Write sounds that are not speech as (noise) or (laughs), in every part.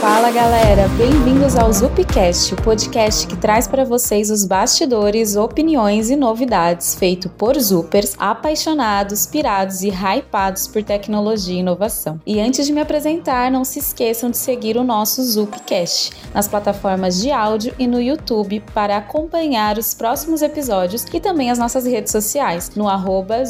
Fala galera, bem-vindos ao Zupcast, o podcast que traz para vocês os bastidores, opiniões e novidades feito por Zupers apaixonados, pirados e hypados por tecnologia e inovação. E antes de me apresentar, não se esqueçam de seguir o nosso Zupcast nas plataformas de áudio e no YouTube para acompanhar os próximos episódios e também as nossas redes sociais no arroba.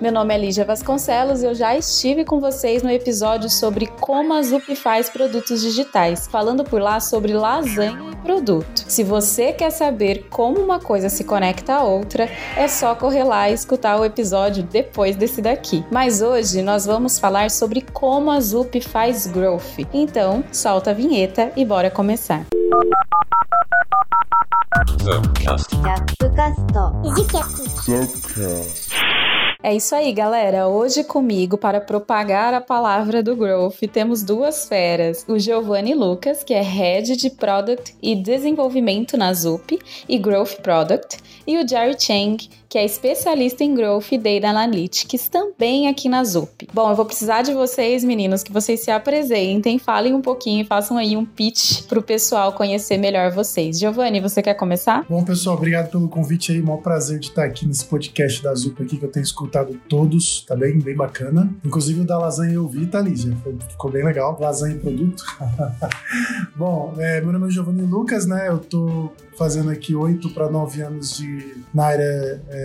Meu nome é Lígia Vasconcelos e eu já estive com vocês no episódio sobre como a Zup faz produtos digitais, falando por lá sobre lasanha e produto. Se você quer saber como uma coisa se conecta à outra, é só correr lá e escutar o episódio depois desse daqui. Mas hoje nós vamos falar sobre como a Zup faz growth. Então, solta a vinheta e bora começar. É isso aí, galera. Hoje comigo, para propagar a palavra do Growth, temos duas feras: o Giovanni Lucas, que é Head de Product e Desenvolvimento na Zup e Growth Product, e o Jerry Chang, que é especialista em Growth e Data Analytics, também aqui na Zup. Bom, eu vou precisar de vocês, meninos, que vocês se apresentem, falem um pouquinho façam aí um pitch para o pessoal conhecer melhor vocês. Giovanni, você quer começar? Bom, pessoal, obrigado pelo convite aí. Maior prazer de estar aqui nesse podcast da Zup aqui, que eu tenho escutado todos, tá bem, bem bacana. Inclusive o da lasanha eu vi, tá, Lígia? Ficou bem legal. Lasanha e produto. (laughs) Bom, é, meu nome é Giovanni Lucas, né? Eu tô fazendo aqui oito para nove anos de, na área. É,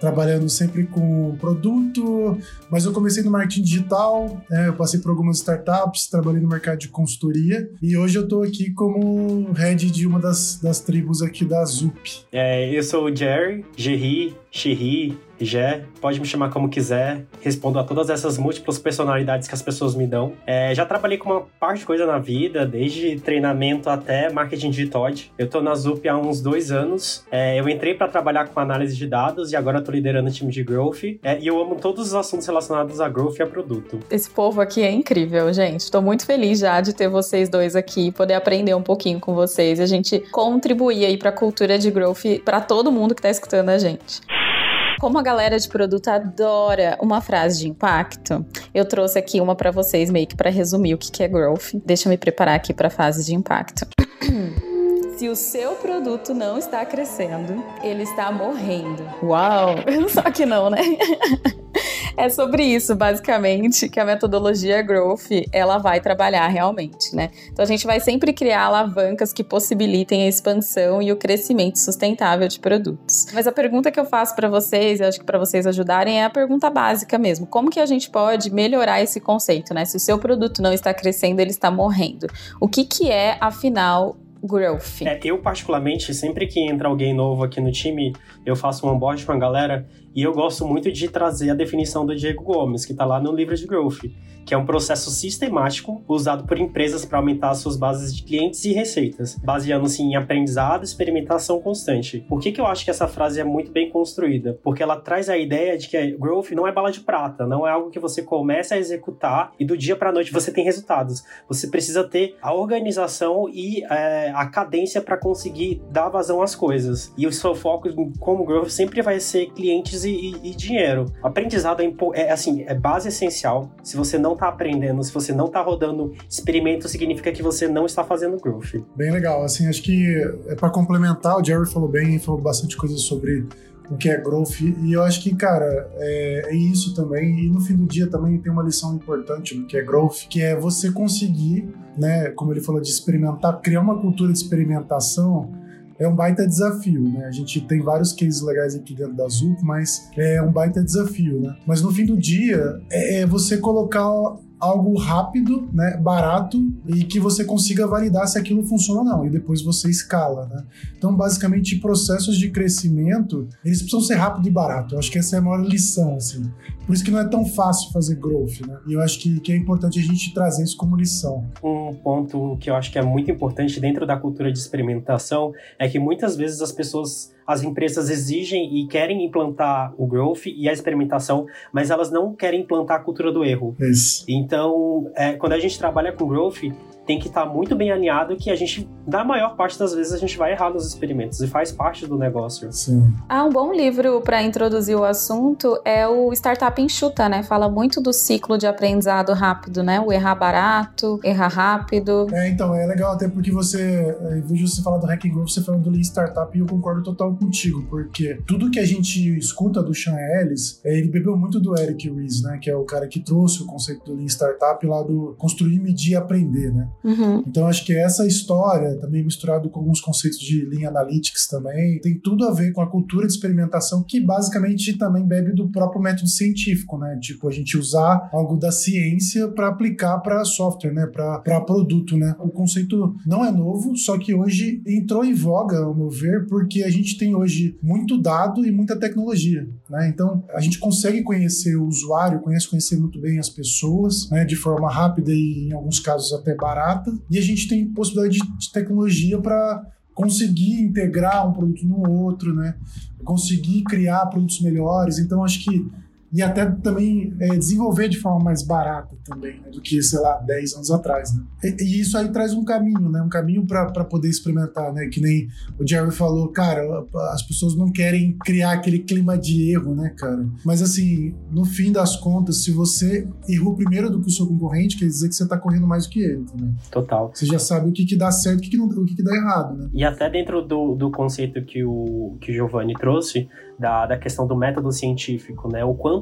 trabalhando sempre com produto, mas eu comecei no marketing digital, é, eu passei por algumas startups, trabalhei no mercado de consultoria e hoje eu estou aqui como head de uma das, das tribos aqui da ZUP. É, eu sou o Jerry, Gerry, Xerri, Jé, pode me chamar como quiser, respondo a todas essas múltiplas personalidades que as pessoas me dão. É, já trabalhei com uma parte de coisa na vida, desde treinamento até marketing digital. Eu tô na ZUP há uns dois anos. É, eu entrei para trabalhar com análise de dados e agora tô liderando o time de growth. É, e eu amo todos os assuntos relacionados a growth e a produto. Esse povo aqui é incrível, gente. Tô muito feliz já de ter vocês dois aqui, poder aprender um pouquinho com vocês e a gente contribuir aí para a cultura de growth para todo mundo que tá escutando a gente. Como a galera de produto adora uma frase de impacto, eu trouxe aqui uma para vocês, meio que para resumir o que é growth. Deixa eu me preparar aqui para fase de impacto. (clears throat) Se o seu produto não está crescendo, ele está morrendo. Uau! (laughs) Só que não, né? é sobre isso, basicamente, que a metodologia Growth ela vai trabalhar realmente, né? Então a gente vai sempre criar alavancas que possibilitem a expansão e o crescimento sustentável de produtos. Mas a pergunta que eu faço para vocês, e acho que para vocês ajudarem, é a pergunta básica mesmo. Como que a gente pode melhorar esse conceito, né? Se o seu produto não está crescendo, ele está morrendo. O que que é, afinal, growth? É, eu, particularmente, sempre que entra alguém novo aqui no time, eu faço um onboard com a galera e eu gosto muito de trazer a definição do Diego Gomes, que está lá no livro de Growth, que é um processo sistemático usado por empresas para aumentar suas bases de clientes e receitas, baseando-se em aprendizado e experimentação constante. Por que, que eu acho que essa frase é muito bem construída? Porque ela traz a ideia de que Growth não é bala de prata, não é algo que você começa a executar e do dia para a noite você tem resultados. Você precisa ter a organização e é, a cadência para conseguir dar vazão às coisas. E o seu foco como Growth sempre vai ser clientes e, e, e dinheiro. Aprendizado é, é, assim, é base essencial. Se você não está aprendendo, se você não está rodando experimento, significa que você não está fazendo growth. Bem legal. Assim, acho que é para complementar, o Jerry falou bem, falou bastante coisa sobre o que é growth. E eu acho que, cara, é, é, isso também. E no fim do dia também tem uma lição importante do que é growth, que é você conseguir, né, como ele falou, de experimentar, criar uma cultura de experimentação é um baita desafio, né? A gente tem vários cases legais aqui dentro da Zup, mas é um baita desafio, né? Mas no fim do dia, é, é você colocar algo rápido, né, barato e que você consiga validar se aquilo funciona ou não e depois você escala, né? Então, basicamente, processos de crescimento, eles precisam ser rápido e barato. Eu acho que essa é a maior lição, assim. Por isso que não é tão fácil fazer growth, né? E eu acho que, que é importante a gente trazer isso como lição. Um ponto que eu acho que é muito importante dentro da cultura de experimentação é que muitas vezes as pessoas as empresas exigem e querem implantar o growth e a experimentação, mas elas não querem implantar a cultura do erro. Isso. Então, é, quando a gente trabalha com growth, tem que estar tá muito bem alinhado que a gente, na maior parte das vezes, a gente vai errar nos experimentos e faz parte do negócio. Sim. Ah, um bom livro para introduzir o assunto é o Startup Enxuta, né? Fala muito do ciclo de aprendizado rápido, né? O errar barato, errar rápido. É, então, é legal até porque você, em vez de você falar do Hacking Growth, você falando do Lean Startup e eu concordo total contigo, porque tudo que a gente escuta do Sean Ellis, é, ele bebeu muito do Eric Ries, né? Que é o cara que trouxe o conceito do Lean Startup lá do construir, medir e aprender, né? Uhum. Então acho que essa história, também misturado com alguns conceitos de Lean Analytics também, tem tudo a ver com a cultura de experimentação que basicamente também bebe do próprio método científico, né? Tipo, a gente usar algo da ciência para aplicar para software, né? Para produto, né? O conceito não é novo, só que hoje entrou em voga, ao meu ver, porque a gente tem hoje muito dado e muita tecnologia, né? Então a gente consegue conhecer o usuário, conhece conhecer muito bem as pessoas, né? De forma rápida e em alguns casos até barata e a gente tem possibilidade de, de tecnologia para conseguir integrar um produto no outro, né? Conseguir criar produtos melhores. Então acho que e até também é, desenvolver de forma mais barata também, né, do que, sei lá, 10 anos atrás, né? E, e isso aí traz um caminho, né? Um caminho para poder experimentar, né? Que nem o Jerry falou, cara, as pessoas não querem criar aquele clima de erro, né, cara? Mas assim, no fim das contas, se você errou primeiro do que o seu concorrente, quer dizer que você tá correndo mais do que ele também. Total. Você já sabe o que que dá certo e o que que, não, o que que dá errado, né? E até dentro do, do conceito que o, que o Giovanni trouxe, da, da questão do método científico, né? O quanto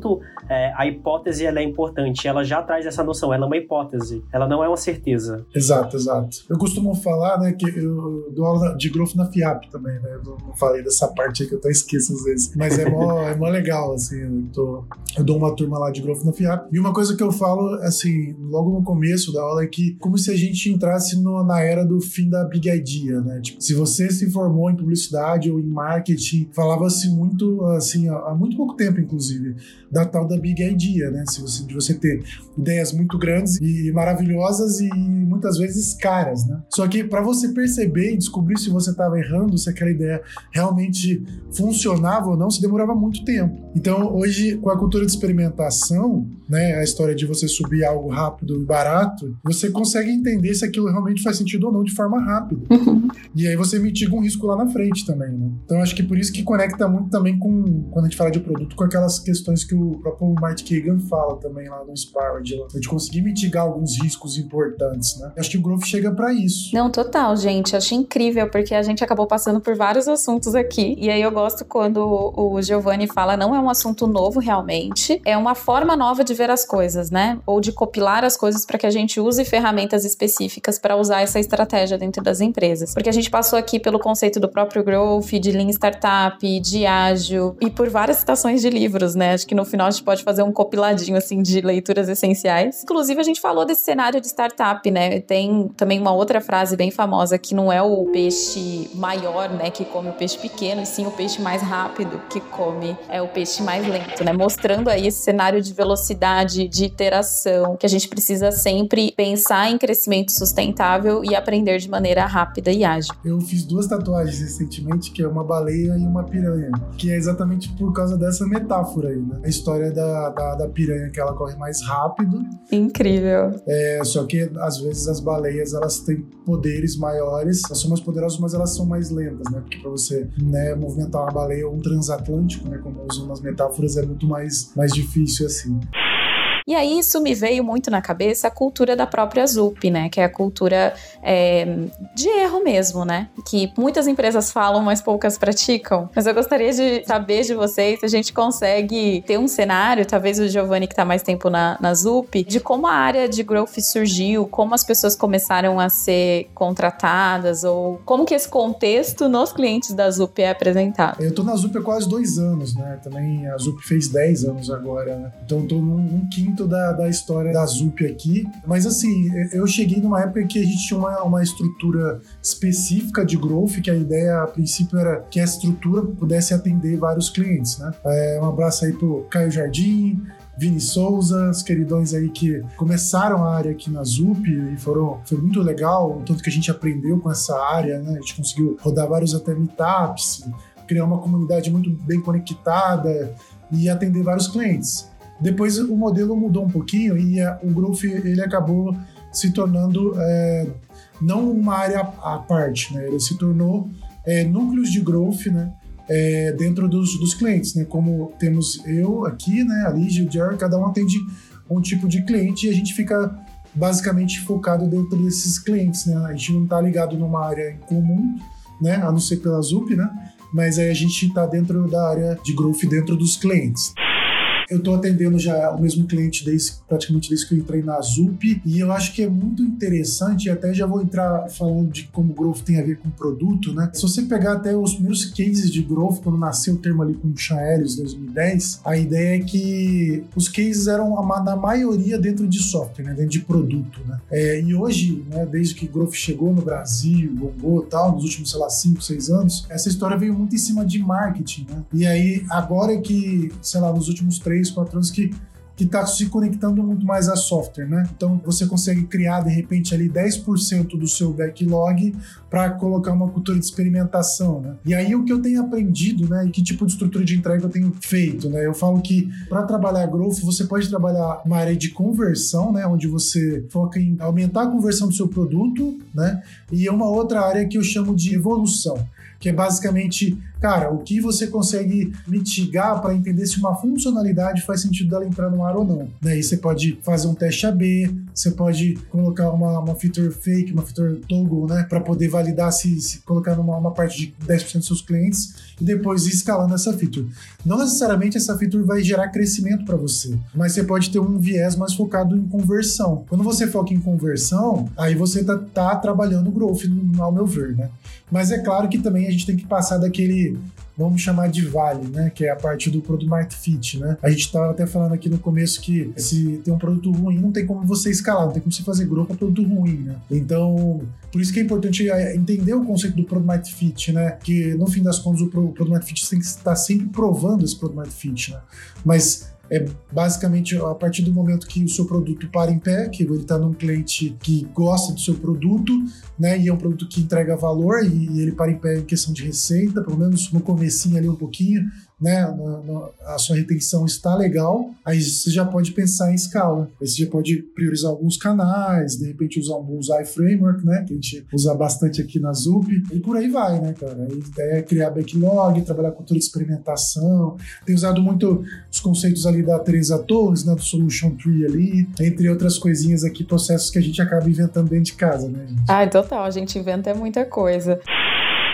é, a hipótese ela é importante. Ela já traz essa noção. Ela é uma hipótese. Ela não é uma certeza. Exato, exato. Eu costumo falar, né, que eu dou aula de growth na FIAP também, né? Eu não falei dessa parte aí que eu até esqueço às vezes. Mas é mó, é mó legal, assim. Eu, tô, eu dou uma turma lá de growth na FIAP. E uma coisa que eu falo, assim, logo no começo da aula é que como se a gente entrasse no, na era do fim da Big Idea, né? Tipo, se você se formou em publicidade ou em marketing, falava-se muito assim, há muito pouco tempo, inclusive, da tal da Big Idea, né? Se você, de você ter ideias muito grandes e maravilhosas e muitas vezes caras, né? Só que para você perceber e descobrir se você estava errando, se aquela ideia realmente funcionava ou não, se demorava muito tempo. Então, hoje, com a cultura de experimentação, né, a história de você subir algo rápido e barato, você consegue entender se aquilo realmente faz sentido ou não de forma rápida. Uhum. E aí você mitiga um risco lá na frente também, né? Então, acho que por isso que conecta muito também com, quando a gente fala de produto, com aquelas questões que o próprio Mark Kagan fala também lá no Inspired, de conseguir mitigar alguns riscos importantes, né? Acho que o Growth chega para isso. Não, total, gente. Achei incrível, porque a gente acabou passando por vários assuntos aqui. E aí eu gosto quando o Giovanni fala, não é um assunto novo realmente, é uma forma nova de ver as coisas, né? Ou de copilar as coisas para que a gente use ferramentas específicas para usar essa estratégia dentro das empresas. Porque a gente passou aqui pelo conceito do próprio Growth, de Lean Startup, de ágil e por várias citações de livros, né? Acho que no final a gente pode fazer um compiladinho assim de leituras essenciais. Inclusive a gente falou desse cenário de startup, né? Tem também uma outra frase bem famosa que não é o peixe maior, né, que come o peixe pequeno, e sim o peixe mais rápido que come é o peixe mais lento, né? Mostrando aí esse cenário de velocidade, de iteração, que a gente precisa sempre pensar em crescimento sustentável e aprender de maneira rápida e ágil. Eu fiz duas tatuagens recentemente, que é uma baleia e uma piranha, que é exatamente por causa dessa metáfora aí, né? A história da, da, da piranha, que ela corre mais rápido. Incrível. É, só que às vezes as baleias elas têm poderes maiores, elas são mais poderosas, mas elas são mais lentas, né? Porque para você né, movimentar uma baleia ou um transatlântico, né, como usam nas metáforas, é muito mais, mais difícil assim. E aí isso me veio muito na cabeça a cultura da própria ZUP, né? Que é a cultura é, de erro mesmo, né? Que muitas empresas falam, mas poucas praticam. Mas eu gostaria de saber de vocês se a gente consegue ter um cenário, talvez o Giovanni que está mais tempo na, na ZUP, de como a área de growth surgiu, como as pessoas começaram a ser contratadas, ou como que esse contexto nos clientes da ZUP é apresentado. Eu tô na ZUP há quase dois anos, né? Também a ZUP fez 10 anos agora, né? Então tô num, num quinto muito da, da história da ZUP aqui, mas assim, eu cheguei numa época que a gente tinha uma, uma estrutura específica de growth, que a ideia a princípio era que a estrutura pudesse atender vários clientes, né? É, um abraço aí pro Caio Jardim, Vini Souza, os queridões aí que começaram a área aqui na ZUP e foram, foi muito legal, o tanto que a gente aprendeu com essa área, né? A gente conseguiu rodar vários até meetups, criar uma comunidade muito bem conectada e atender vários clientes. Depois o modelo mudou um pouquinho e a, o Growth ele acabou se tornando é, não uma área à parte, né? Ele se tornou é, núcleos de growth, né? É, dentro dos, dos clientes, né? Como temos eu aqui, né? A o Jerry, cada um atende um tipo de cliente e a gente fica basicamente focado dentro desses clientes, né? A gente não está ligado numa área em comum, né? A não ser pela ZUP, né? Mas aí a gente está dentro da área de growth dentro dos clientes. Eu estou atendendo já o mesmo cliente desde, praticamente desde que eu entrei na ZUP e eu acho que é muito interessante, e até já vou entrar falando de como growth tem a ver com produto, né? Se você pegar até os primeiros cases de growth, quando nasceu o termo ali com o Sean Ellis, 2010, a ideia é que os cases eram na maioria dentro de software, né? dentro de produto, né? É, e hoje, né, desde que growth chegou no Brasil, bombou tal, nos últimos, sei lá, 5, 6 anos, essa história veio muito em cima de marketing, né? E aí, agora é que, sei lá, nos últimos 3, três, quatro anos que que está se conectando muito mais a software, né? Então você consegue criar de repente ali 10% do seu backlog para colocar uma cultura de experimentação, né? E aí o que eu tenho aprendido, né? E que tipo de estrutura de entrega eu tenho feito, né? Eu falo que para trabalhar growth você pode trabalhar uma área de conversão, né? Onde você foca em aumentar a conversão do seu produto, né? E uma outra área que eu chamo de evolução que é basicamente, cara, o que você consegue mitigar para entender se uma funcionalidade faz sentido dela entrar no ar ou não. Daí você pode fazer um teste AB, você pode colocar uma, uma feature fake, uma feature toggle, né, para poder validar se, se colocar numa uma parte de 10% dos seus clientes e depois ir escalando essa feature. Não necessariamente essa feature vai gerar crescimento para você, mas você pode ter um viés mais focado em conversão. Quando você foca em conversão, aí você tá, tá trabalhando growth, ao meu ver, né? Mas é claro que também a gente tem que passar daquele vamos chamar de vale, né? Que é a parte do produto market fit, né? A gente estava até falando aqui no começo que se tem um produto ruim, não tem como você escalar, não tem como você fazer growth para produto ruim, né? Então, por isso que é importante é, entender o conceito do product market fit, né? Que no fim das contas o product market fit tem que estar sempre provando esse product market fit, né? Mas é basicamente a partir do momento que o seu produto para em pé, que ele está num cliente que gosta do seu produto, né? E é um produto que entrega valor e, ele para em pé em questão de receita, pelo menos no comecinho ali um pouquinho, né, a sua retenção está legal, aí você já pode pensar em escala. Aí você já pode priorizar alguns canais, de repente usar um Bullseye Framework, né, que a gente usa bastante aqui na ZUP, e por aí vai, né, cara. Aí é criar backlog, trabalhar com toda experimentação. Tem usado muito os conceitos ali da Teresa Torres, né, do Solution Tree ali, entre outras coisinhas aqui, processos que a gente acaba inventando dentro de casa, né, gente? Ah, total, a gente inventa muita coisa.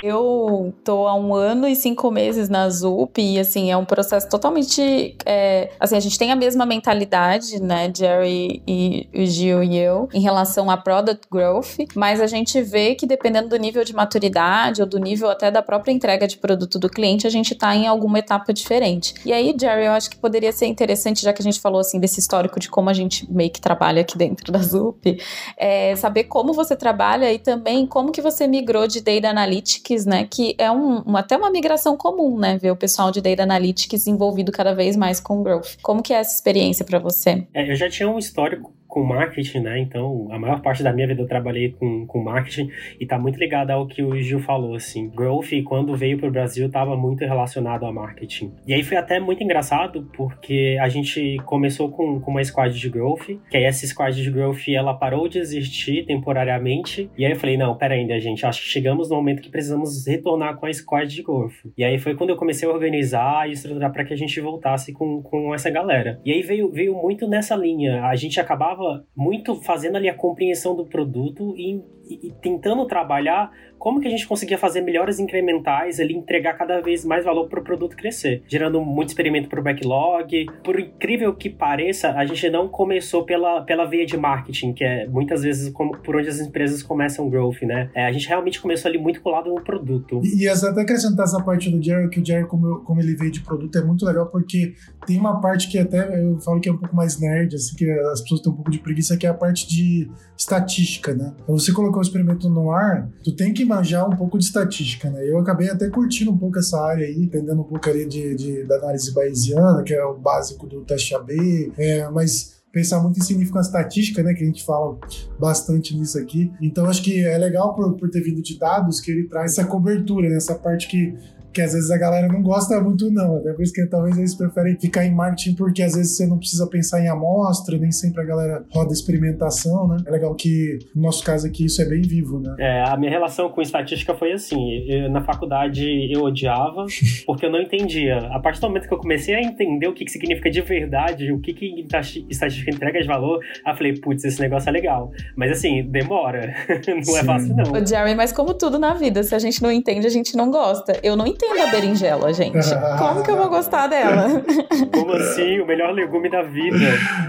Eu tô há um ano e cinco meses na ZUP e, assim, é um processo totalmente... É, assim, a gente tem a mesma mentalidade, né, Jerry e o Gil e eu, em relação a product growth, mas a gente vê que dependendo do nível de maturidade ou do nível até da própria entrega de produto do cliente, a gente tá em alguma etapa diferente. E aí, Jerry, eu acho que poderia ser interessante, já que a gente falou, assim, desse histórico de como a gente meio que trabalha aqui dentro da ZUP, é, saber como você trabalha e também como que você migrou de Data Analytics né? Que é um, até uma migração comum, né? Ver o pessoal de Data Analytics envolvido cada vez mais com Growth. Como que é essa experiência para você? É, eu já tinha um histórico com marketing, né? Então, a maior parte da minha vida eu trabalhei com, com marketing e tá muito ligado ao que o Gil falou, assim. Growth, quando veio pro Brasil, tava muito relacionado a marketing. E aí foi até muito engraçado, porque a gente começou com, com uma squad de growth, que aí essa squad de growth, ela parou de existir temporariamente, e aí eu falei, não, pera ainda, gente, acho que chegamos no momento que precisamos retornar com a squad de growth. E aí foi quando eu comecei a organizar e estruturar para que a gente voltasse com, com essa galera. E aí veio, veio muito nessa linha, a gente acabava muito fazendo ali a compreensão do produto e, e, tentando trabalhar como que a gente conseguia fazer melhores incrementais ali, entregar cada vez mais valor para o produto crescer, gerando muito experimento para o backlog. Por incrível que pareça, a gente não começou pela, pela veia de marketing, que é muitas vezes como, por onde as empresas começam growth, né? É, a gente realmente começou ali muito colado no produto. E, e até acrescentar essa parte do Jerry, que o Jerry, como, como ele veio de produto, é muito legal porque tem uma parte que até eu falo que é um pouco mais nerd, assim, que as pessoas têm um pouco de preguiça, que é a parte de estatística, né? Então, você colocou o experimento no ar, tu tem que manjar um pouco de estatística, né? Eu acabei até curtindo um pouco essa área aí, entendendo um pouco ali de, de da análise bayesiana, que é o básico do teste AB, é, mas pensar muito em significância estatística, né, que a gente fala bastante nisso aqui. Então acho que é legal por, por ter vindo de dados que ele traz essa cobertura, né, essa parte que que às vezes a galera não gosta muito, não. Até por isso que talvez eles preferem ficar em marketing, porque às vezes você não precisa pensar em amostra, nem sempre a galera roda experimentação, né? É legal que, no nosso caso aqui, isso é bem vivo, né? É, a minha relação com estatística foi assim. Eu, na faculdade eu odiava, (laughs) porque eu não entendia. A partir do momento que eu comecei a entender o que, que significa de verdade, o que, que estatística entrega de valor, eu falei, putz, esse negócio é legal. Mas assim, demora. (laughs) não é Sim. é fácil, não. O Jerry, mas como tudo na vida, se a gente não entende, a gente não gosta. Eu não entendo a berinjela, gente. Como que eu vou gostar dela? Como assim? O melhor legume da vida.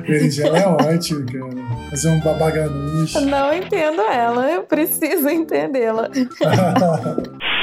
berinjela é ótimo, cara. Fazer um babaganush. Não entendo ela, eu preciso entendê-la. (laughs)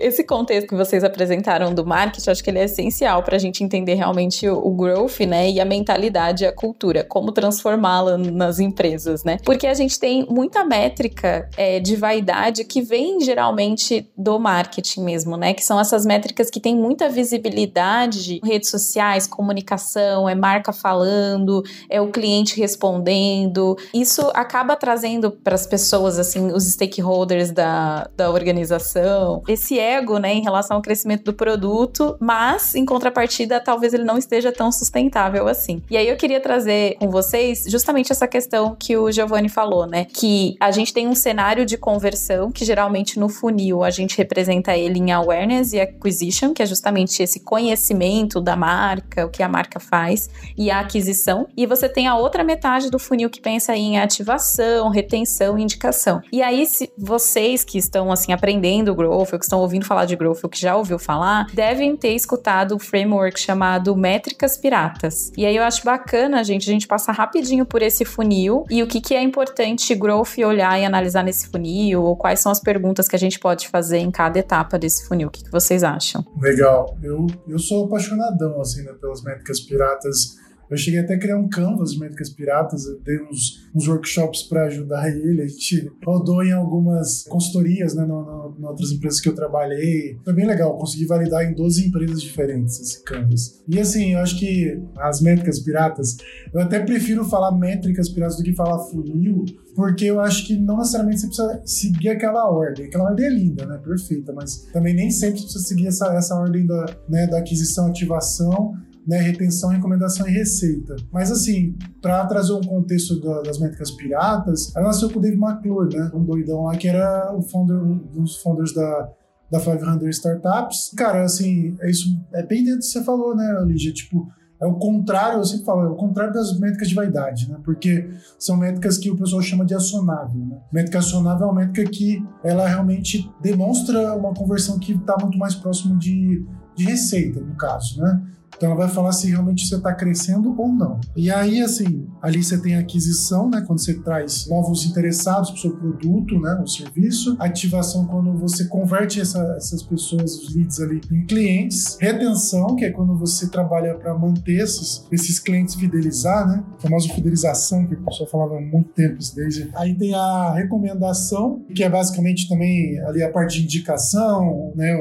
Esse contexto que vocês apresentaram do marketing, acho que ele é essencial para a gente entender realmente o, growth, né, e a mentalidade e a cultura, como transformá-la nas empresas, né? Porque a gente tem muita métrica é, de vaidade que vem geralmente do marketing mesmo, né? Que são essas métricas que têm muita visibilidade, redes sociais, comunicação, é marca falando, é o cliente respondendo. Isso acaba trazendo para as pessoas, assim, os stakeholders da, da organização, esse né, em relação ao crescimento do produto, mas em contrapartida, talvez ele não esteja tão sustentável assim. E aí eu queria trazer com vocês justamente essa questão que o Giovanni falou, né, que a gente tem um cenário de conversão que geralmente no funil a gente representa ele em awareness e acquisition, que é justamente esse conhecimento da marca, o que a marca faz, e a aquisição. E você tem a outra metade do funil que pensa em ativação, retenção e indicação. E aí, se vocês que estão assim aprendendo o growth, ou que estão ouvindo ouvindo falar de growth ou que já ouviu falar, devem ter escutado um framework chamado Métricas Piratas. E aí eu acho bacana, gente, a gente passar rapidinho por esse funil e o que, que é importante growth olhar e analisar nesse funil, ou quais são as perguntas que a gente pode fazer em cada etapa desse funil. O que, que vocês acham? Legal. Eu, eu sou apaixonadão, assim, né, pelas métricas piratas eu cheguei até a criar um canvas de métricas piratas, eu dei uns, uns workshops para ajudar ele, a gente rodou em algumas consultorias, né, no, no, em outras empresas que eu trabalhei. Foi bem legal, consegui validar em 12 empresas diferentes esse canvas. E assim, eu acho que as métricas piratas, eu até prefiro falar métricas piratas do que falar funil, porque eu acho que não necessariamente você precisa seguir aquela ordem. Aquela ordem é linda, né? Perfeita, mas também nem sempre você precisa seguir essa, essa ordem da, né, da aquisição, ativação né, retenção, recomendação e receita. Mas assim, para trazer um contexto da, das métricas piratas, ela nasceu com o Dave McClure, né, um doidão lá que era o founder, um dos founders da da 500 Startups. Cara, assim, é isso, é bem dentro do que você falou, né, Lígia? Tipo, é o contrário, eu sempre falo, é o contrário das métricas de vaidade, né? Porque são métricas que o pessoal chama de acionável, né? Métrica acionável é uma métrica que ela realmente demonstra uma conversão que está muito mais próximo de, de receita, no caso, né? Então ela vai falar se realmente você está crescendo ou não. E aí, assim, ali você tem aquisição, né? Quando você traz novos interessados para o seu produto, né? O serviço. Ativação, quando você converte essa, essas pessoas, os leads ali, em clientes. Retenção, que é quando você trabalha para manter esses, esses clientes fidelizar, né? A famosa fidelização, que o pessoal falava há muito tempo desde. Aí tem a recomendação, que é basicamente também ali a parte de indicação, né?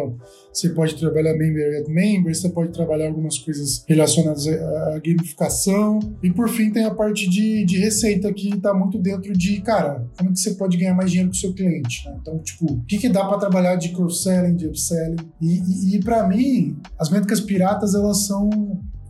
Você pode trabalhar member at member, você pode trabalhar algumas coisas relacionadas à gamificação. E por fim, tem a parte de, de receita que está muito dentro de, cara, como que você pode ganhar mais dinheiro com o seu cliente? Né? Então, tipo, o que, que dá para trabalhar de cross-selling, de upselling? E, e, e para mim, as métricas piratas, elas são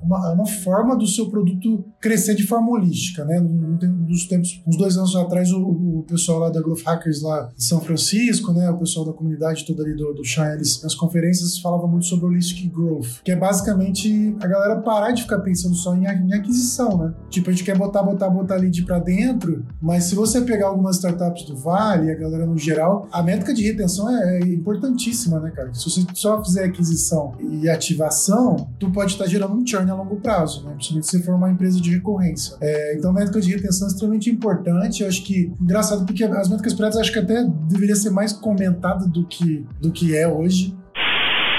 uma, uma forma do seu produto crescer de forma holística, né? Nos tempos, uns dois anos atrás, o, o, pessoal lá da Growth Hackers lá de São Francisco, né? O pessoal da comunidade toda ali do, do Shine, eles, nas conferências falava muito sobre Holistic Growth, que é basicamente a galera parar de ficar pensando só em, em aquisição, né? Tipo, a gente quer botar, botar, botar lead para dentro, mas se você pegar algumas startups do Vale, a galera no geral, a métrica de retenção é, é importantíssima, né, cara? Se você só fizer aquisição e ativação, tu pode estar gerando um churn a longo prazo, né? principalmente se for uma empresa de recorrência. É, então, a métrica de retenção é extremamente importante. Eu acho que, engraçado, porque as métricas piratas acho que até deveria ser mais comentada do que, do que é hoje.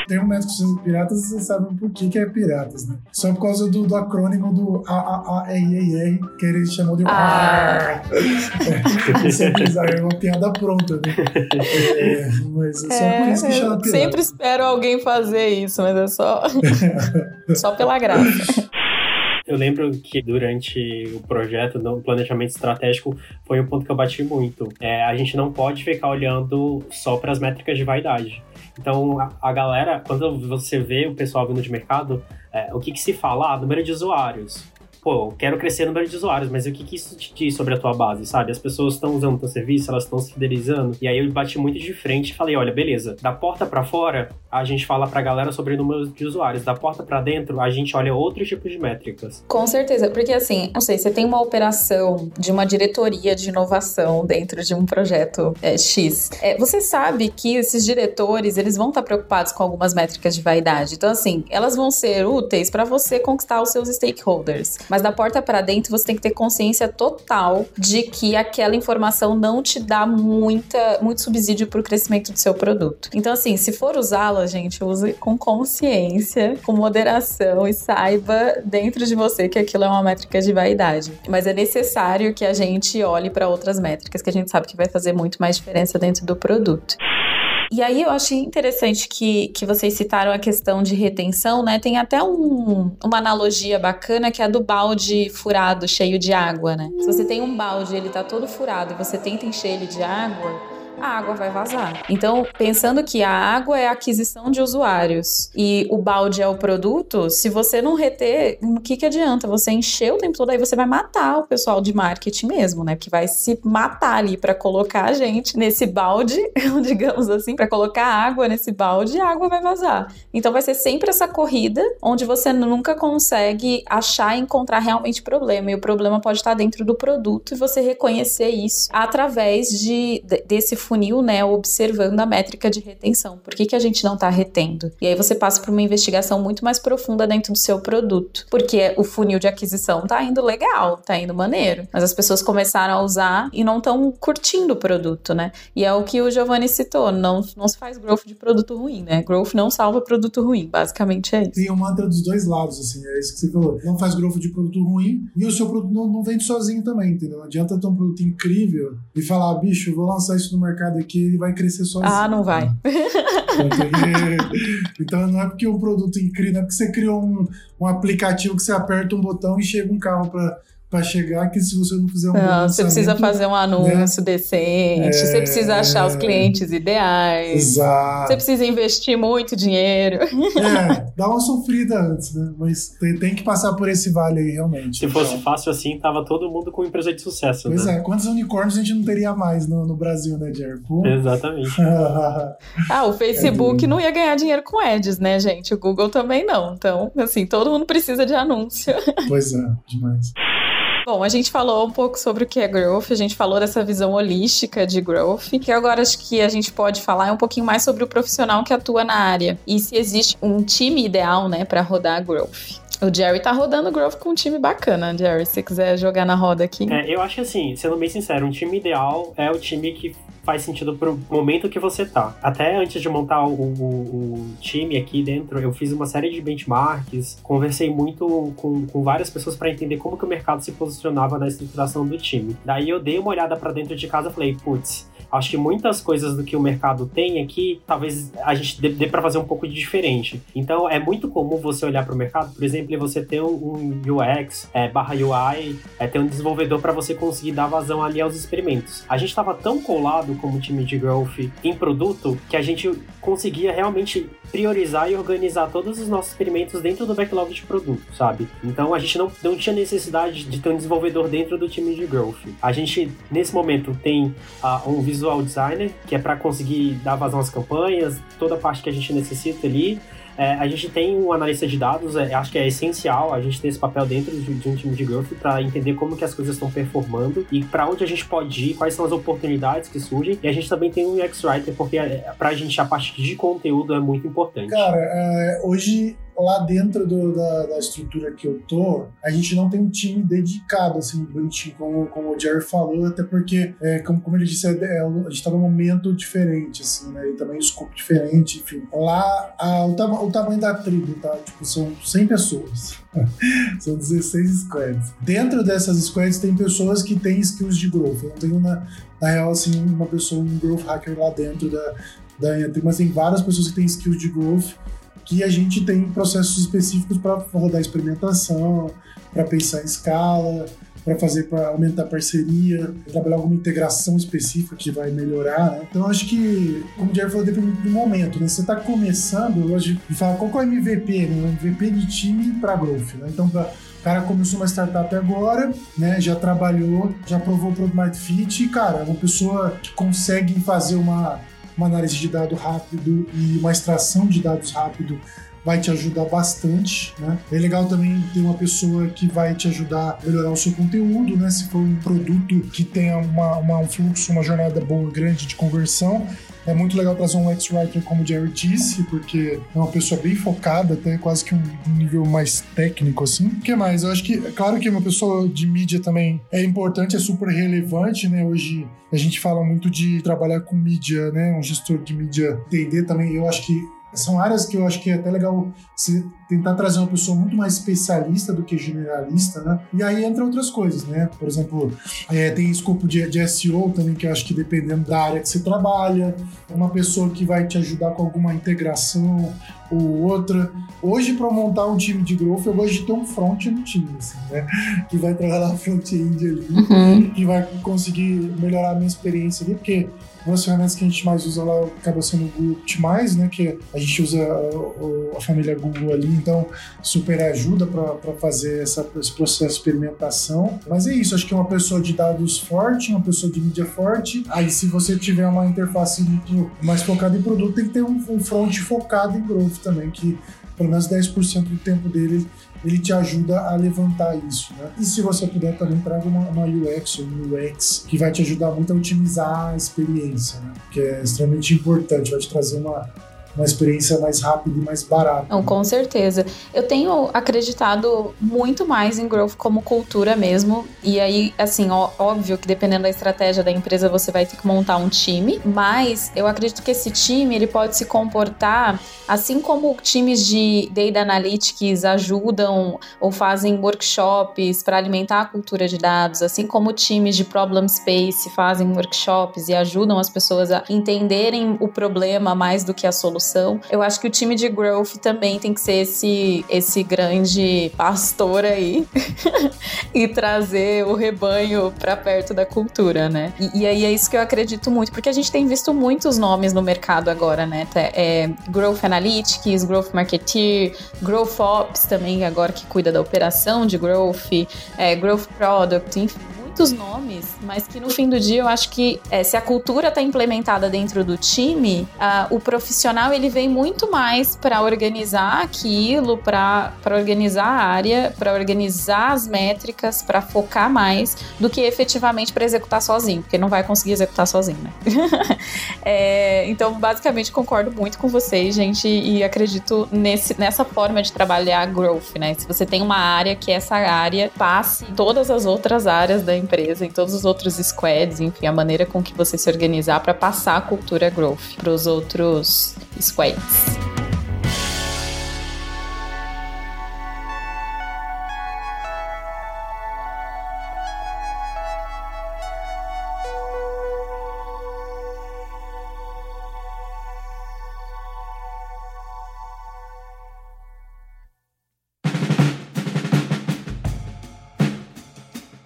Tem um método de piratas e vocês sabem por que, que é piratas, né? Só por causa do, do acrônimo do AAARR, que ele chamou de ah. (laughs) é, isso é bizarro, é uma piada pronta, né? É, mas é só é, por isso que chama pirata. Sempre espero alguém fazer isso, mas é só, (laughs) só pela graça. Eu lembro que durante o projeto, no planejamento estratégico, foi um ponto que eu bati muito. É, a gente não pode ficar olhando só para as métricas de vaidade. Então, a, a galera, quando você vê o pessoal vindo de mercado, é, o que, que se fala? Ah, número de usuários pô, quero crescer no número de usuários, mas o que, que isso te diz sobre a tua base, sabe? As pessoas estão usando o teu serviço, elas estão se fidelizando. E aí eu bati muito de frente e falei, olha, beleza, da porta para fora, a gente fala pra galera sobre o número de usuários. Da porta para dentro, a gente olha outros tipos de métricas. Com certeza, porque assim, não sei, você tem uma operação de uma diretoria de inovação dentro de um projeto é, X. É, você sabe que esses diretores, eles vão estar preocupados com algumas métricas de vaidade. Então, assim, elas vão ser úteis para você conquistar os seus stakeholders. Mas da porta para dentro, você tem que ter consciência total de que aquela informação não te dá muita, muito subsídio para o crescimento do seu produto. Então, assim, se for usá-la, gente, use com consciência, com moderação e saiba dentro de você que aquilo é uma métrica de vaidade. Mas é necessário que a gente olhe para outras métricas que a gente sabe que vai fazer muito mais diferença dentro do produto. E aí eu achei interessante que, que vocês citaram a questão de retenção, né? Tem até um, uma analogia bacana que é a do balde furado, cheio de água, né? Se você tem um balde, ele tá todo furado e você tenta encher ele de água, a água vai vazar. Então, pensando que a água é a aquisição de usuários e o balde é o produto, se você não reter, o que, que adianta? Você encher o tempo todo, aí você vai matar o pessoal de marketing mesmo, né? Porque vai se matar ali para colocar a gente nesse balde, (laughs) digamos assim, para colocar água nesse balde e a água vai vazar. Então, vai ser sempre essa corrida onde você nunca consegue achar e encontrar realmente problema. E o problema pode estar dentro do produto e você reconhecer isso através de, desse funil, né, observando a métrica de retenção. Por que, que a gente não está retendo? E aí você passa por uma investigação muito mais profunda dentro do seu produto. Porque o funil de aquisição tá indo legal, tá indo maneiro. Mas as pessoas começaram a usar e não estão curtindo o produto, né? E é o que o Giovanni citou: não, não se faz growth de produto ruim, né? Growth não salva produto ruim, basicamente é isso. Tem um mantra dos dois lados, assim, é isso que você falou. Não faz growth de produto ruim e o seu produto não, não vende sozinho também, entendeu? Não adianta ter um produto incrível e falar, bicho, vou lançar isso no mercado mercado aqui, ele vai crescer sozinho. Ah, não vai. (laughs) então não é porque um produto incrível, não é porque você criou um, um aplicativo que você aperta um botão e chega um carro para para chegar que se você não fizer um não, você precisa fazer um né? anúncio né? decente, é, você precisa achar os clientes ideais. Exato. Você precisa investir muito dinheiro. É, (laughs) dá uma sofrida antes, né? Mas tem, tem que passar por esse vale aí, realmente. Se fosse fácil assim, tava todo mundo com empresa de sucesso, pois né? é, quantos unicórnios a gente não teria mais no, no Brasil, né, Jerry? Exatamente. (laughs) ah, o Facebook é não ia ganhar dinheiro com ads, né, gente? O Google também não. Então, assim, todo mundo precisa de anúncio. Pois é, demais. Bom, a gente falou um pouco sobre o que é growth, a gente falou dessa visão holística de growth, que agora acho que a gente pode falar um pouquinho mais sobre o profissional que atua na área e se existe um time ideal, né, para rodar growth. O Jerry tá rodando Growth com um time bacana, Jerry, se você quiser jogar na roda aqui. É, eu acho que assim, sendo bem sincero, um time ideal é o time que faz sentido pro momento que você tá. Até antes de montar o, o, o, time aqui dentro, eu fiz uma série de benchmarks, conversei muito com, com várias pessoas para entender como que o mercado se posicionava na estruturação do time. Daí eu dei uma olhada para dentro de casa e falei, putz, Acho que muitas coisas do que o mercado tem aqui, talvez a gente dê, dê para fazer um pouco de diferente. Então, é muito comum você olhar para o mercado, por exemplo, e você ter um, UX é, barra UI, é, ter um desenvolvedor para você conseguir dar vazão ali aos experimentos. A gente estava tão colado como time de growth em produto que a gente conseguia realmente priorizar e organizar todos os nossos experimentos dentro do backlog de produto, sabe? Então a gente não, não tinha necessidade de ter um desenvolvedor dentro do time de growth. A gente, nesse momento, tem uh, um visual designer, que é para conseguir dar vazão às campanhas, toda a parte que a gente necessita ali. É, a gente tem um analista de dados, é, acho que é essencial a gente ter esse papel dentro de, de um time de growth para entender como que as coisas estão performando e para onde a gente pode ir, quais são as oportunidades que surgem. E a gente também tem um UX Writer, porque é, para a gente a parte de conteúdo é muito importante. Cara, é, hoje lá dentro do, da, da, estrutura que eu tô, a gente não tem um time dedicado, assim, bonitinho, como, como o Jerry falou, até porque, é, como, como ele disse, é, é, a gente tá num momento diferente, assim, né, e também um escopo diferente, enfim. Lá, a, o, o tamanho da tribo, tá? Tipo, são 100 pessoas. (laughs) são 16 squads. Dentro dessas squads tem pessoas que têm skills de growth. Eu não tenho, na, na real, assim, uma pessoa, um growth hacker lá dentro da, da mas tem várias pessoas que têm skills de growth que a gente tem processos específicos para rodar experimentação, para pensar em escala, para fazer para aumentar a parceria, trabalhar alguma integração específica que vai melhorar. Né? Então acho que, como o Jerry falou, depende do momento. Né? Você está começando, hoje, e fala qual é o MVP, né? O MVP de time para growth. Né? Então, pra, o cara começou uma startup agora, né? Já trabalhou, já provou o Product Fit e, cara, é uma pessoa que consegue fazer uma, uma análise de dado rápido e uma extração de dados rápido vai te ajudar bastante, né? É legal também ter uma pessoa que vai te ajudar a melhorar o seu conteúdo, né? Se for um produto que tenha uma, uma um fluxo, uma jornada boa, grande de conversão, é muito legal trazer um ex-writer como o Jerry disse, porque é uma pessoa bem focada, até quase que um nível mais técnico, assim. O que mais? Eu acho que, é claro que uma pessoa de mídia também é importante, é super relevante, né? Hoje a gente fala muito de trabalhar com mídia, né? Um gestor de mídia entender também. Eu acho que são áreas que eu acho que é até legal você tentar trazer uma pessoa muito mais especialista do que generalista, né? E aí entra outras coisas, né? Por exemplo, é, tem escopo de, de SEO também, que eu acho que dependendo da área que você trabalha, uma pessoa que vai te ajudar com alguma integração ou outra. Hoje, para montar um time de growth, eu gosto de ter um front no time, assim, né? Que vai trabalhar (laughs) front-end ali, uhum. que vai conseguir melhorar a minha experiência ali, porque uma das ferramentas que a gente mais usa lá acaba sendo o Google Optimize, né? Que a gente usa a, a família Google ali, então super ajuda para fazer essa, esse processo de experimentação. Mas é isso, acho que uma pessoa de dados forte, uma pessoa de mídia forte. Aí, se você tiver uma interface muito mais focada em produto, tem que ter um, um front focado em growth também, que pelo menos 10% do tempo dele ele te ajuda a levantar isso, né? E se você puder também traga uma, uma UX ou um UX que vai te ajudar muito a otimizar a experiência, né? Que é extremamente importante, vai te trazer uma, uma experiência mais rápida e mais barata. Não, com certeza. Eu tenho acreditado muito mais em growth como cultura mesmo. E aí, assim, ó, óbvio que dependendo da estratégia da empresa, você vai ter que montar um time. Mas eu acredito que esse time ele pode se comportar assim como times de data analytics ajudam ou fazem workshops para alimentar a cultura de dados, assim como times de problem space fazem workshops e ajudam as pessoas a entenderem o problema mais do que a solução evolução. Eu acho que o time de growth também tem que ser esse, esse grande pastor aí (laughs) e trazer o rebanho para perto da cultura, né? E, e, aí é isso que eu acredito muito, porque a gente tem visto muitos nomes no mercado agora, né? É, Growth Analytics, Growth Marketeer, Growth Ops também, agora que cuida da operação de growth, é, Growth Product, enfim muitos nomes, mas que no fim do dia eu acho que é, se a cultura está implementada dentro do time, o profissional ele vem muito mais para organizar aquilo, para organizar a área, para organizar as métricas, para focar mais do que efetivamente para executar sozinho, porque não vai conseguir executar sozinho, né? (laughs) é, então, basicamente, concordo muito com vocês, gente, e acredito nesse, nessa forma de trabalhar growth, né? Se você tem uma área que essa área passe todas as outras áreas da empresa, em todos os outros squads, enfim, a maneira com que você se organizar para passar a cultura growth para os outros squads.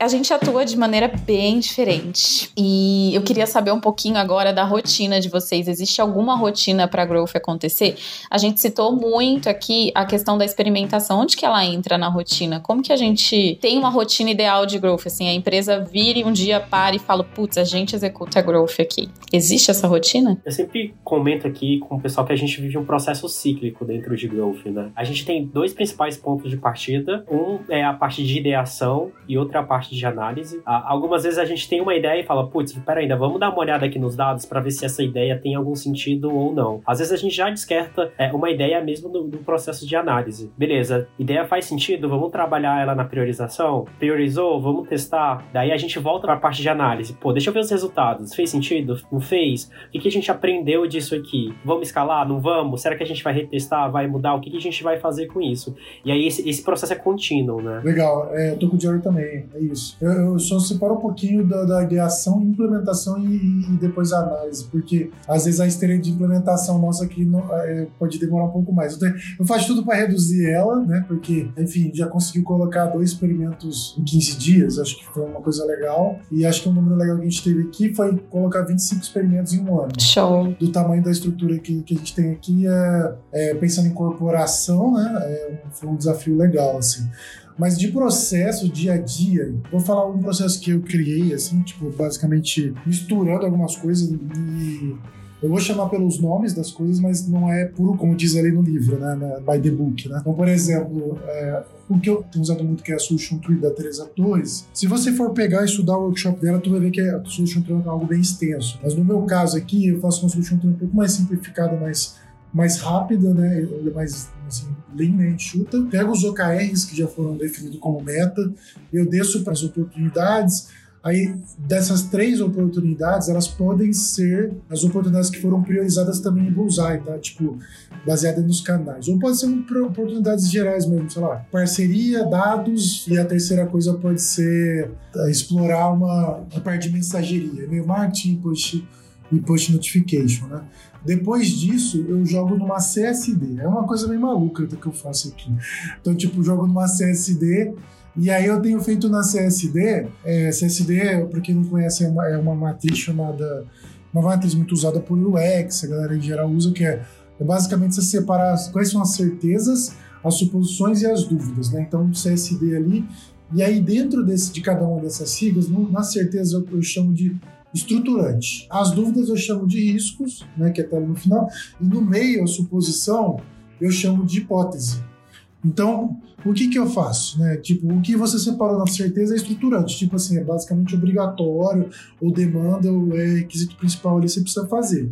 A gente atua de maneira bem diferente. E eu queria saber um pouquinho agora da rotina de vocês. Existe alguma rotina para growth acontecer? A gente citou muito aqui a questão da experimentação. Onde que ela entra na rotina? Como que a gente tem uma rotina ideal de growth? Assim, a empresa vira e um dia para e fala, putz, a gente executa growth aqui. Existe essa rotina? Eu sempre comento aqui com o pessoal que a gente vive um processo cíclico dentro de growth, né? A gente tem dois principais pontos de partida. Um é a parte de ideação e outra a parte de de análise. Algumas vezes a gente tem uma ideia e fala, putz, peraí, ainda vamos dar uma olhada aqui nos dados para ver se essa ideia tem algum sentido ou não. Às vezes a gente já descarta é, uma ideia mesmo no, no, processo de análise. Beleza, ideia faz sentido, vamos trabalhar ela na priorização? Priorizou, vamos testar. Daí a gente volta para a parte de análise. Pô, deixa eu ver os resultados. Fez sentido? Não fez? O que, que a gente aprendeu disso aqui? Vamos escalar? Não vamos? Será que a gente vai retestar? Vai mudar? O que, que a gente vai fazer com isso? E aí esse, esse processo é contínuo, né? Legal, é, eu tô com o Jerry também, é isso isso. Eu, eu só separo um pouquinho da, da ideação, implementação e, e, depois a análise, porque às vezes a esteira de implementação nossa aqui não, é, pode demorar um pouco mais. Eu, eu faço tudo para reduzir ela, né? Porque, enfim, já conseguiu colocar dois experimentos em 15 dias, acho que foi uma coisa legal. E acho que um número legal que a gente teve aqui foi colocar 25 experimentos em um ano. Show. Do tamanho da estrutura que, que a gente tem aqui, é, é pensando em corporação, né? É, foi um desafio legal, assim. Mas de processo, dia a dia, vou falar um processo que eu criei, assim, tipo, basicamente misturando algumas coisas e eu vou chamar pelos nomes das coisas, mas não é puro, como diz ali no livro, né? By the book, né? Então, por exemplo, é, o que eu tenho usado muito que é a Solution Tree da Teresa Torres. Se você for pegar e estudar o workshop dela, tu vai ver que a Solution Tree é algo bem extenso. Mas no meu caso aqui, eu faço uma Solution Tree um pouco mais simplificada, mais mais rápida, né? É mais assim, lean, né? enxuta. Pego os OKRs que já foram definidos como meta, eu desço para as oportunidades. Aí, dessas três oportunidades, elas podem ser as oportunidades que foram priorizadas também em Bullseye, tá? Tipo, baseada nos canais. Ou pode ser oportunidades gerais mesmo, sei lá, parceria, dados, e a terceira coisa pode ser é, explorar uma, parte de mensageria, e-mail marketing, push, e push notification, né? Depois disso, eu jogo numa CSD. É uma coisa bem maluca que eu faço aqui. Então, tipo, jogo numa CSD. E aí eu tenho feito na CSD. É, CSD, para quem não conhece, é uma, é uma matriz chamada. Uma matriz muito usada por UX, a galera em geral usa, que é, é basicamente você separar quais são as certezas, as suposições e as dúvidas. Né? Então, CSD ali. E aí, dentro desse, de cada uma dessas siglas, na certeza eu, eu chamo de estruturante. As dúvidas eu chamo de riscos, né, que é até no final, e no meio, a suposição, eu chamo de hipótese. Então, o que, que eu faço? Né? Tipo, o que você separou na certeza é estruturante. Tipo assim, é basicamente obrigatório, ou demanda, ou é requisito principal ali, você precisa fazer.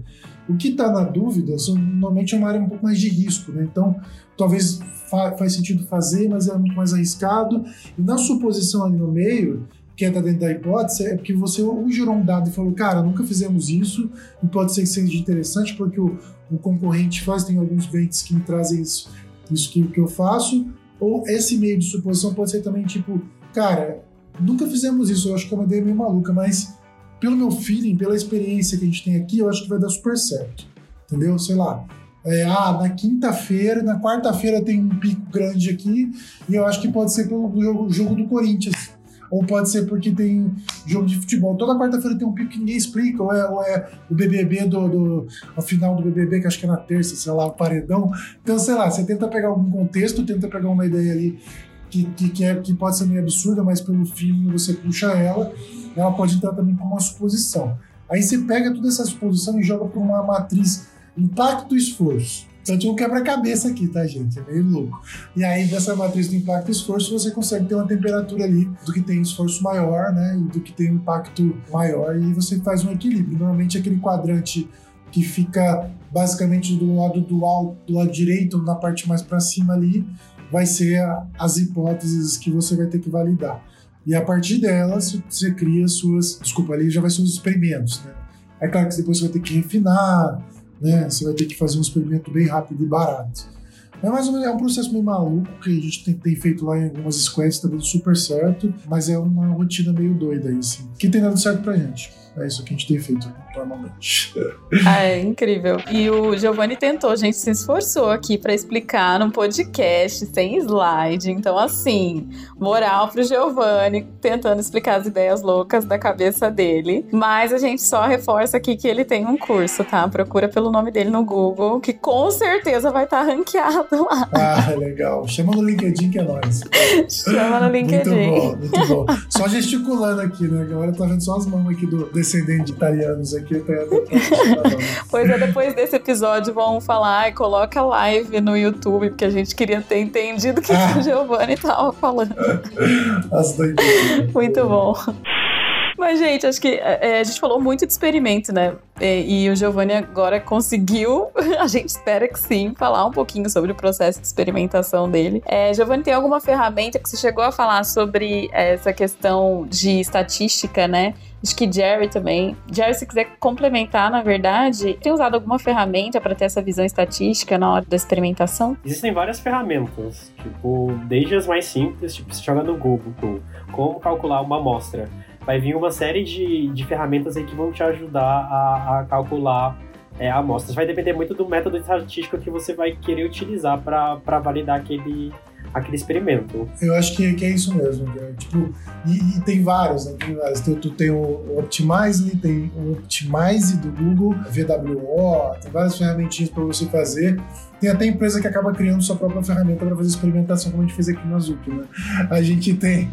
O que está na dúvida, normalmente é uma área um pouco mais de risco, né? Então, talvez fa faz sentido fazer, mas é muito mais arriscado. E na suposição ali no meio, que entra dentro da hipótese é porque você ou gerou um dado e falou, cara, nunca fizemos isso, e pode ser que seja interessante porque o, o concorrente faz, tem alguns bens que me trazem isso, isso que, que eu faço, ou esse meio de suposição pode ser também tipo, cara, nunca fizemos isso, eu acho que é uma ideia meio maluca, mas pelo meu feeling, pela experiência que a gente tem aqui, eu acho que vai dar super certo, entendeu? Sei lá, é, ah, na quinta-feira, na quarta-feira tem um pico grande aqui, e eu acho que pode ser pelo jogo, jogo do Corinthians ou pode ser porque tem jogo de futebol. Toda quarta-feira tem um pico que ninguém explica, ou é, ou é o BBB do, do. a final do BBB, que acho que é na terça, sei lá, o paredão. Então, sei lá, você tenta pegar algum contexto, tenta pegar uma ideia ali que, que, que, é, que pode ser meio absurda, mas pelo filme você puxa ela, ela pode entrar também como uma suposição. Aí você pega toda essa suposição e joga para uma matriz impacto-esforço. Então um quebra-cabeça aqui, tá, gente? É meio louco. E aí, dessa matriz do impacto e esforço, você consegue ter uma temperatura ali do que tem esforço maior, né? E do que tem um impacto maior, e você faz um equilíbrio. Normalmente aquele quadrante que fica basicamente do lado do alto, do lado direito, na parte mais para cima ali, vai ser as hipóteses que você vai ter que validar. E a partir delas, você cria suas. Desculpa, ali já vai ser os experimentos, né? É claro que depois você vai ter que refinar, né? Você vai ter que fazer um experimento bem rápido e barato. É mais ou menos é um processo meio maluco que a gente tem, tem feito lá em algumas squads, tá dando super certo, mas é uma rotina meio doida aí, assim, que tem dado certo pra gente. É isso que a gente tem feito normalmente. (laughs) Ah, é incrível. E o Giovanni tentou, a gente se esforçou aqui para explicar num podcast sem slide. Então, assim, moral pro Giovanni tentando explicar as ideias loucas da cabeça dele. Mas a gente só reforça aqui que ele tem um curso, tá? Procura pelo nome dele no Google, que com certeza vai estar tá ranqueado lá. Ah, legal. Chama no LinkedIn que é nóis. Chama no LinkedIn. Muito bom, muito bom. Só gesticulando aqui, né? Agora tá vendo só as mãos aqui do descendente de italianos aqui. Tá (laughs) pois é, depois desse episódio vão falar e coloca live no YouTube, porque a gente queria ter entendido o que, ah. que o Giovanni tava falando. As doideiras. Muito bom. Mas, gente, acho que é, a gente falou muito de experimento, né? E, e o Giovanni agora conseguiu, (laughs) a gente espera que sim, falar um pouquinho sobre o processo de experimentação dele. É, Giovanni, tem alguma ferramenta que você chegou a falar sobre essa questão de estatística, né? Acho que Jerry também. Jerry, se quiser complementar, na verdade, tem usado alguma ferramenta para ter essa visão estatística na hora da experimentação? Existem várias ferramentas, tipo, desde as mais simples, tipo, você joga no Google, como calcular uma amostra. Vai vir uma série de, de ferramentas aí que vão te ajudar a, a calcular é, amostras. Vai depender muito do método estatístico que você vai querer utilizar para validar aquele, aquele experimento. Eu acho que, que é isso mesmo. Né? Tipo, e, e, tem vários, né? Tem vários. Tu, tem o Optimizely, tem o Optimize do Google, VWO, tem várias ferramentinhas para você fazer. Tem até empresa que acaba criando sua própria ferramenta para fazer experimentação, como a gente fez aqui no Azup, né? A gente tem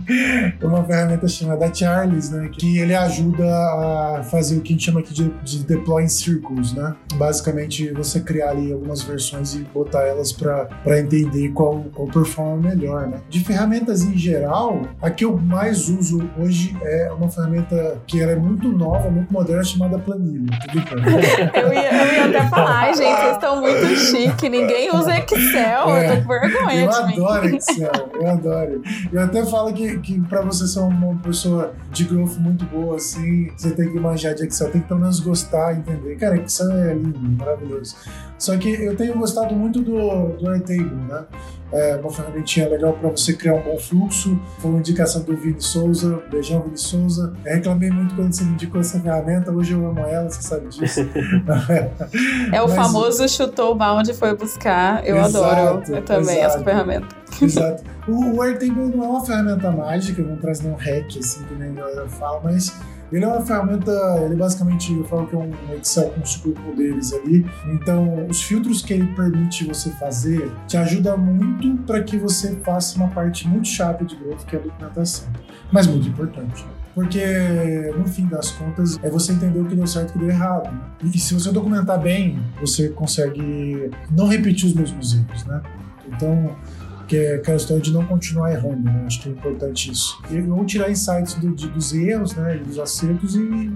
uma ferramenta chamada Charles, né? Que ele ajuda a fazer o que a gente chama aqui de, de deploy in circles, né? Basicamente, você criar ali algumas versões e botar elas para entender qual, qual performa melhor, né? De ferramentas em geral, a que eu mais uso hoje é uma ferramenta que é muito nova, muito moderna, chamada Planilha. (laughs) eu, ia, eu ia até falar, (laughs) gente, vocês estão muito chique ninguém usa Excel, é, eu tô com vergonha. Eu adoro Excel, eu adoro. Eu até falo que, que pra você ser uma pessoa de growth muito boa, assim, você tem que manjar de Excel, tem que pelo menos gostar, entender. Cara, Excel é lindo, maravilhoso. Só que eu tenho gostado muito do, do Airtable, né? É uma ferramentinha legal para você criar um bom fluxo. Foi uma indicação do Vini Souza, beijão Vini Souza. Eu reclamei muito quando você me indicou essa ferramenta, hoje eu amo ela, você sabe disso. (laughs) é o Mas, famoso chutou o balde foi buscar. Eu exato, adoro eu também exato, essa ferramenta. Exato. O, o Airtable não é uma ferramenta mágica, não traz nenhum hack, assim, que nem a galera fala, mas ele é uma ferramenta, ele basicamente, eu falo que é um Excel com super poderes ali. Então, os filtros que ele permite você fazer te ajuda muito para que você faça uma parte muito chata de growth, que é a documentação. Mas muito importante. Porque, no fim das contas, é você entender o que deu certo e o que deu errado. Né? E se você documentar bem, você consegue não repetir os mesmos erros, né? Então, que é história de não continuar errando, né? Acho que é importante isso. E vamos tirar insights do, de, dos erros, né, dos acertos e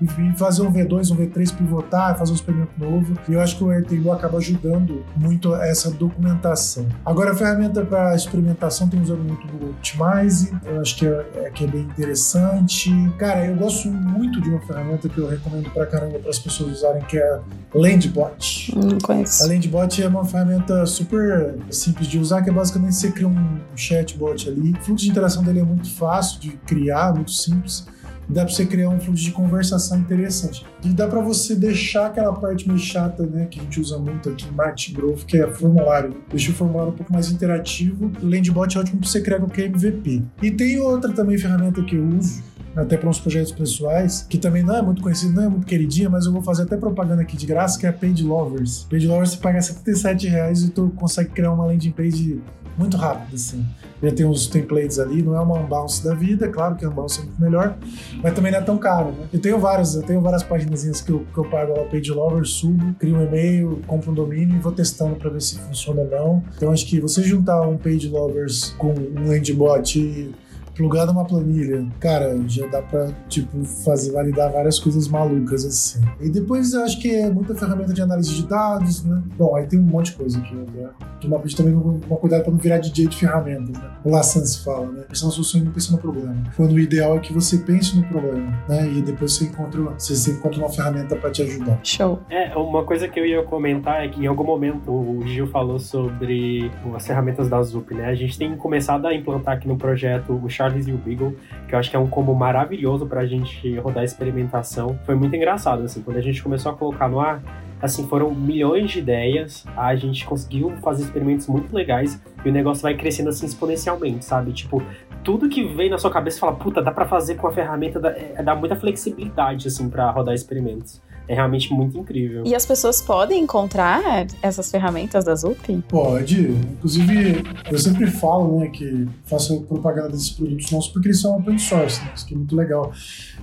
e fazer um V2, um V3 pivotar, fazer um experimento novo. E eu acho que o Airtable acaba ajudando muito essa documentação. Agora, a ferramenta para experimentação tem usado muito o Optimize, eu acho que é, é, que é bem interessante. Cara, eu gosto muito de uma ferramenta que eu recomendo pra caramba para as pessoas usarem, que é a Landbot. Não conheço. A Landbot é uma ferramenta super simples de usar, que é basicamente você cria um chatbot ali. O fluxo de interação dele é muito fácil de criar, muito simples dá para você criar um fluxo de conversação interessante. E dá para você deixar aquela parte meio chata, né, que a gente usa muito aqui em Marketing Growth, que é formulário. Deixa o formulário um pouco mais interativo. O Landbot é ótimo para você criar qualquer MVP. E tem outra também ferramenta que eu uso, até para uns projetos pessoais, que também não é muito conhecido, não é muito queridinha, mas eu vou fazer até propaganda aqui de graça, que é a Page Lovers. Page Lovers você paga 77 reais e tu consegue criar uma landing page muito rápido, assim. Já tem uns templates ali, não é uma unbounce da vida, claro que a unbounce é muito melhor, mas também não é tão caro, né? Eu tenho várias, eu tenho várias páginas que eu, que eu pago lá, Page Lovers, subo, crio um e-mail, compro um domínio e vou testando para ver se funciona ou não. Então acho que você juntar um Page Lovers com um Landbot plugado numa planilha, cara, já dá pra, tipo, fazer, validar várias coisas malucas, assim. E depois eu acho que é muita ferramenta de análise de dados, né? Bom, aí tem um monte de coisa aqui, né? Tomar também uma cuidado pra não virar DJ de ferramentas, né? O Lassan se fala, né? Pensar na solução e não pensar no problema. Quando o ideal é que você pense no problema, né? E depois você encontra, você, você encontra uma ferramenta pra te ajudar. Show. É, uma coisa que eu ia comentar é que em algum momento o Gil falou sobre as ferramentas da Zup, né? A gente tem começado a implantar aqui no projeto o Charles e o Beagle, que eu acho que é um combo maravilhoso pra gente rodar a experimentação. Foi muito engraçado, assim, quando a gente começou a colocar no ar, assim, foram milhões de ideias, a gente conseguiu fazer experimentos muito legais e o negócio vai crescendo assim exponencialmente, sabe? Tipo, tudo que vem na sua cabeça fala, puta, dá para fazer com a ferramenta, dá, é, dá muita flexibilidade, assim, para rodar experimentos é realmente muito incrível. E as pessoas podem encontrar essas ferramentas da Zup? Pode. Inclusive, eu sempre falo, né, que faço propaganda desses produtos nossos porque eles são open source, né? Isso que é muito legal.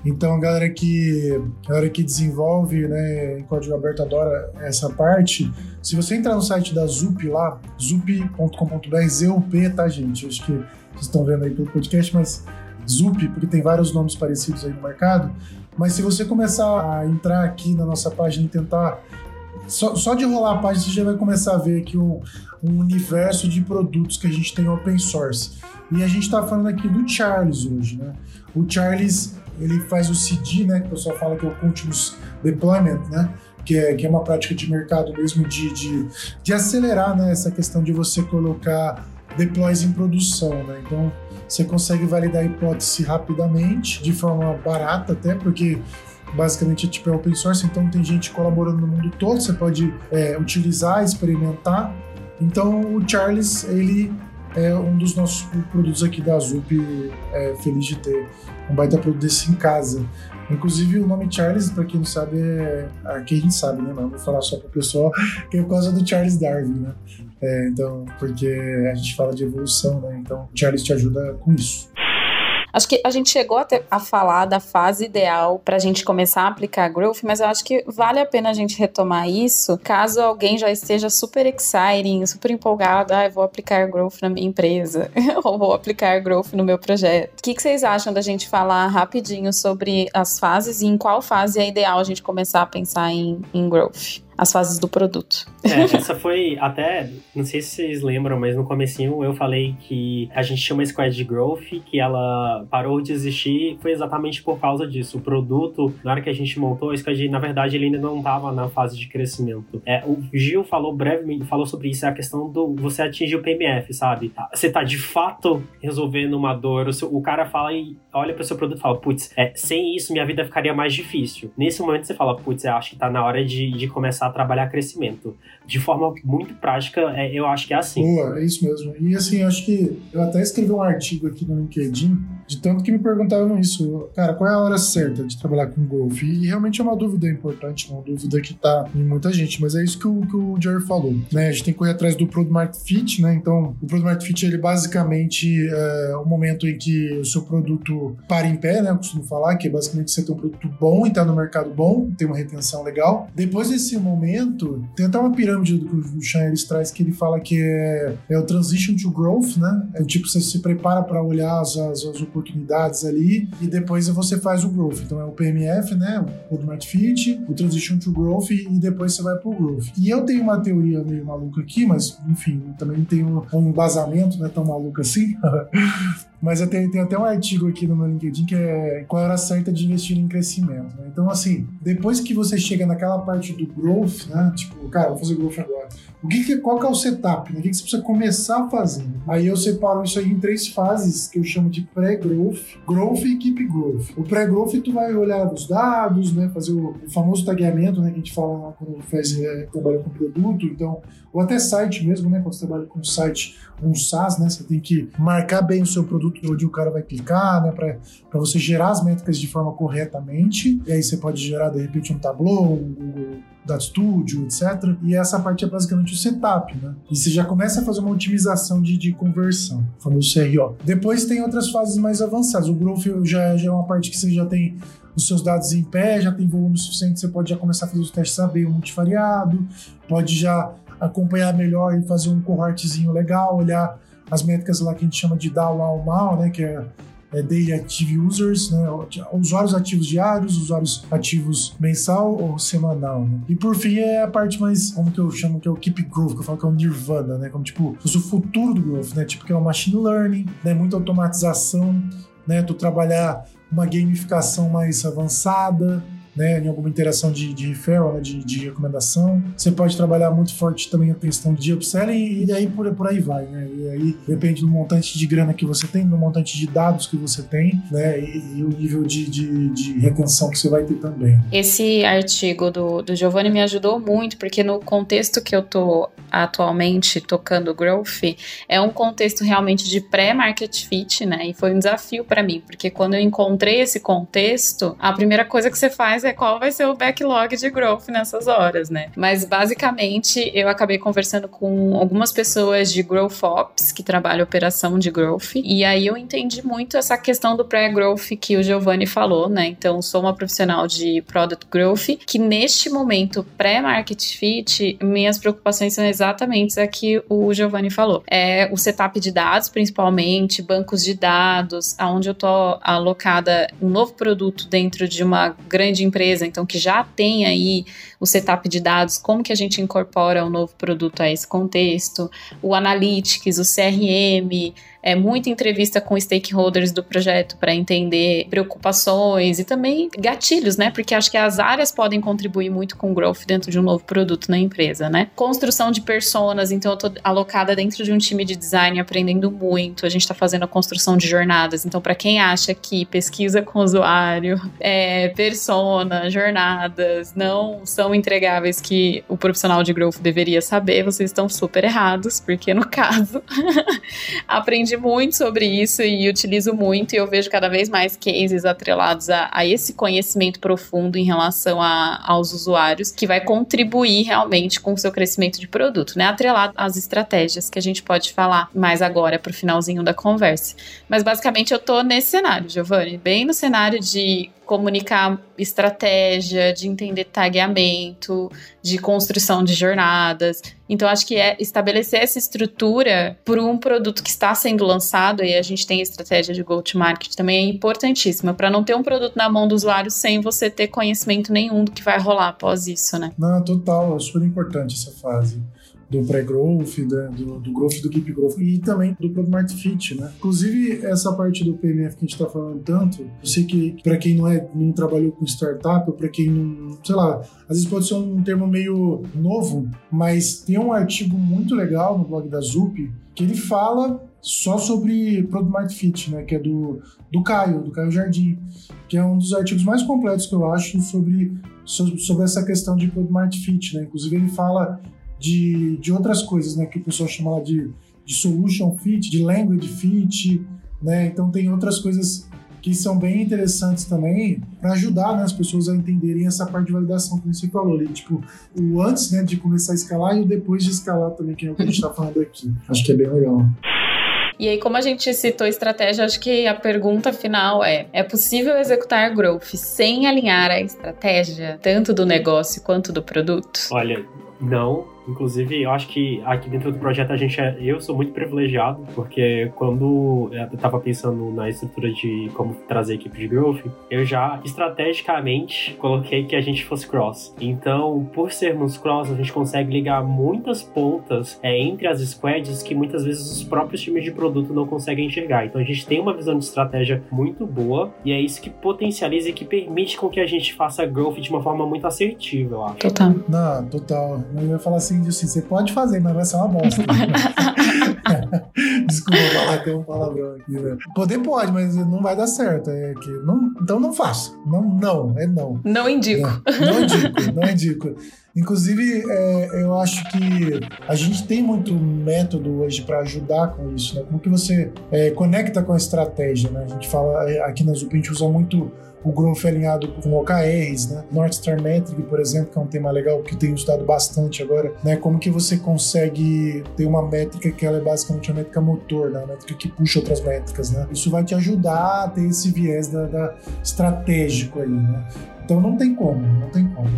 Então, a galera que, a galera que desenvolve, né, em código aberto adora essa parte. Se você entrar no site da Zup lá, zup.com.br, ZUP, tá, gente? Acho que vocês estão vendo aí pelo podcast, mas Zup, porque tem vários nomes parecidos aí no mercado. Mas se você começar a entrar aqui na nossa página e tentar. Só, só de rolar a página, você já vai começar a ver aqui um, um universo de produtos que a gente tem open source. E a gente está falando aqui do Charles hoje, né? O Charles, ele faz o CD, né? Que o pessoal fala que é o Continuous Deployment, né? Que é, que é uma prática de mercado mesmo de, de, de acelerar né, essa questão de você colocar deploys em produção, né? Então, você consegue validar a hipótese rapidamente, de forma barata até, porque basicamente tipo é open source, então tem gente colaborando no mundo todo, você pode é, utilizar, experimentar. Então o Charles, ele é um dos nossos produtos aqui da Zup, é, feliz de ter um baita produto desse em casa. Inclusive o nome Charles, para quem não sabe, é. Aqui a gente sabe, né? Mas vou falar só para o pessoal, que é por causa do Charles Darwin, né? É, então, porque a gente fala de evolução, né? Então, Charles te ajuda com isso. Acho que a gente chegou até a falar da fase ideal para a gente começar a aplicar growth, mas eu acho que vale a pena a gente retomar isso caso alguém já esteja super exciting, super empolgado, ah, vou aplicar growth na minha empresa, (laughs) ou vou aplicar growth no meu projeto. O que, que vocês acham da gente falar rapidinho sobre as fases e em qual fase é ideal a gente começar a pensar em, em growth? As fases do produto. É, (laughs) essa foi até, não sei se vocês lembram, mas no comecinho eu falei que a gente tinha uma squad de growth, que ela parou de existir, foi exatamente por causa disso. O produto, na hora que a gente montou, a squad, na verdade, ele ainda não estava na fase de crescimento. É, o Gil falou brevemente, falou sobre isso, é a questão do você atingir o PMF, sabe? Você tá de fato resolvendo uma dor, o, seu, o cara fala e olha para o seu produto e fala, putz, é, sem isso minha vida ficaria mais difícil. Nesse momento você fala, putz, eu acho que tá na hora de, de começar trabalhar crescimento. De forma muito prática, é, eu acho que é assim. Boa, é isso mesmo. E assim, acho que eu até escrevi um artigo aqui no LinkedIn, de tanto que me perguntavam isso. Cara, qual é a hora certa de trabalhar com golfe? E realmente é uma dúvida importante, uma dúvida que tá em muita gente, mas é isso que o, que o Jerry falou. Né? A gente tem que correr atrás do Product Market Fit, né? Então, o Product Market Fit, ele basicamente é o momento em que o seu produto para em pé, né? Eu costumo falar que é basicamente você tem um produto bom e tá no mercado bom, tem uma retenção legal. Depois desse momento, tem até uma pirâmide que o Sean traz que ele fala que é, é, o transition to growth, né? É tipo, você se prepara para olhar as, as, as, oportunidades ali e depois você faz o growth. Então é o PMF, né? O Product Fit, o transition to growth e, depois você vai pro growth. E eu tenho uma teoria meio maluca aqui, mas enfim, também tenho um embasamento, não é tão maluco assim. (laughs) Mas eu tenho, tenho, até um artigo aqui no meu LinkedIn que é qual a hora certa de investir em crescimento. Né? Então, assim, depois que você chega naquela parte do growth, né? Tipo, cara, vou fazer growth agora. O que, que qual que é o setup? Né? O que, que você precisa começar fazendo? Aí eu separo isso aí em três fases que eu chamo de pré-growth, growth e keep growth. O pré-growth tu vai olhar os dados, né? Fazer o, o famoso tagueamento, né? Que a gente fala quando faz é, trabalha com produto. Então, ou até site mesmo, né? Quando você trabalha com site, um SaaS, né? Você tem que marcar bem o seu produto onde o cara vai clicar, né? Para você gerar as métricas de forma corretamente. E aí você pode gerar, de repente, um Tableau, um Google Data Studio, etc. E essa parte é basicamente o setup, né? E você já começa a fazer uma otimização de, de conversão, o famoso CRO. Depois tem outras fases mais avançadas. O Growth já, já é uma parte que você já tem os seus dados em pé, já tem volume suficiente, você pode já começar a fazer os testes AB multivariado, pode já acompanhar melhor e fazer um cohortzinho legal, olhar as métricas lá que a gente chama de DAO ao mal, né, que é, é Daily Active Users, né, usuários ativos diários, usuários ativos mensal ou semanal, né. E por fim é a parte mais, como que eu chamo, que é o Keep Growth, que eu falo que é o Nirvana, né, como tipo, o futuro do Growth, né, tipo que é o Machine Learning, né, muita automatização, né, tu trabalhar uma gamificação mais avançada, né, em alguma interação de, de referral, né, de, de, recomendação. Você pode trabalhar muito forte também a questão de upselling e aí por, por aí vai, né? E aí depende do montante de grana que você tem, do montante de dados que você tem, né? E, e o nível de, de, de, retenção que você vai ter também. Esse artigo do, do Giovanni me ajudou muito, porque no contexto que eu tô atualmente tocando growth, é um contexto realmente de pré-market fit, né? E foi um desafio para mim, porque quando eu encontrei esse contexto, a primeira coisa que você faz é qual vai ser o backlog de growth nessas horas, né? Mas basicamente eu acabei conversando com algumas pessoas de Growth Ops que trabalham operação de growth e aí eu entendi muito essa questão do pré-growth que o Giovanni falou, né? Então sou uma profissional de product growth que neste momento pré-market fit minhas preocupações são exatamente a que o Giovanni falou. É o setup de dados, principalmente, bancos de dados, aonde eu tô alocada um novo produto dentro de uma grande empresa, então que já tem aí o setup de dados, como que a gente incorpora um novo produto a esse contexto, o analytics, o CRM, é, muita entrevista com stakeholders do projeto para entender preocupações e também gatilhos, né? Porque acho que as áreas podem contribuir muito com o growth dentro de um novo produto na empresa, né? Construção de personas, então eu tô alocada dentro de um time de design aprendendo muito. A gente está fazendo a construção de jornadas. Então, para quem acha que pesquisa com usuário, é, persona, jornadas não são entregáveis que o profissional de growth deveria saber, vocês estão super errados, porque no (laughs) caso, aprendi muito sobre isso e utilizo muito, e eu vejo cada vez mais cases atrelados a, a esse conhecimento profundo em relação a, aos usuários, que vai contribuir realmente com o seu crescimento de produto, né? Atrelado às estratégias que a gente pode falar mais agora para o finalzinho da conversa. Mas basicamente eu tô nesse cenário, Giovanni, bem no cenário de comunicar estratégia, de entender tagueamento, de construção de jornadas. Então, acho que é estabelecer essa estrutura por um produto que está sendo lançado, e a gente tem a estratégia de go-to-market também, é importantíssima, para não ter um produto na mão do usuário sem você ter conhecimento nenhum do que vai rolar após isso, né? Não, total, é super importante essa fase do pré-growth, do, do growth do keep growth e também do product fit, né? Inclusive, essa parte do PMF que a gente está falando tanto, eu sei que para quem não é não trabalhou com startup ou para quem não, sei lá, às vezes pode ser um termo meio novo, mas tem um artigo muito legal no blog da Zup que ele fala só sobre Product Fit, né, que é do, do Caio, do Caio Jardim, que é um dos artigos mais completos que eu acho sobre, sobre essa questão de Product Fit, né? Inclusive ele fala de, de outras coisas, né? Que o pessoal chama de, de solution fit, de language fit, né? Então tem outras coisas que são bem interessantes também para ajudar né, as pessoas a entenderem essa parte de validação que você falou ali, tipo o antes né, de começar a escalar e o depois de escalar também, que é o que a gente está falando aqui. Acho que é bem legal. E aí, como a gente citou estratégia, acho que a pergunta final é: é possível executar growth sem alinhar a estratégia, tanto do negócio quanto do produto? Olha, não, Inclusive, eu acho que aqui dentro do projeto a gente é, eu sou muito privilegiado, porque quando eu estava pensando na estrutura de como trazer a equipe de growth, eu já estrategicamente coloquei que a gente fosse cross. Então, por sermos cross, a gente consegue ligar muitas pontas é, entre as squads que muitas vezes os próprios times de produto não conseguem enxergar. Então, a gente tem uma visão de estratégia muito boa e é isso que potencializa e que permite com que a gente faça growth de uma forma muito assertiva, eu acho. Total. Não, total. Eu ia falar assim, assim, você pode fazer, mas vai ser uma bosta. (laughs) Desculpa falar que é um palavrão aqui, né? Poder pode, mas não vai dar certo. É que não, então não faço. Não, não, é não. Não indico. É, não indico, não indico. Inclusive, é, eu acho que a gente tem muito método hoje para ajudar com isso, né? Como que você é, conecta com a estratégia, né? A gente fala, é, aqui na Zup a gente usa muito o growth alinhado com OKRs, né? North Star Metric, por exemplo, que é um tema legal que eu tenho estudado bastante agora, né? Como que você consegue ter uma métrica que ela é basicamente uma métrica motor, né? Uma métrica que puxa outras métricas, né? Isso vai te ajudar a ter esse viés da, da estratégico aí, né? Então não tem como, não tem como.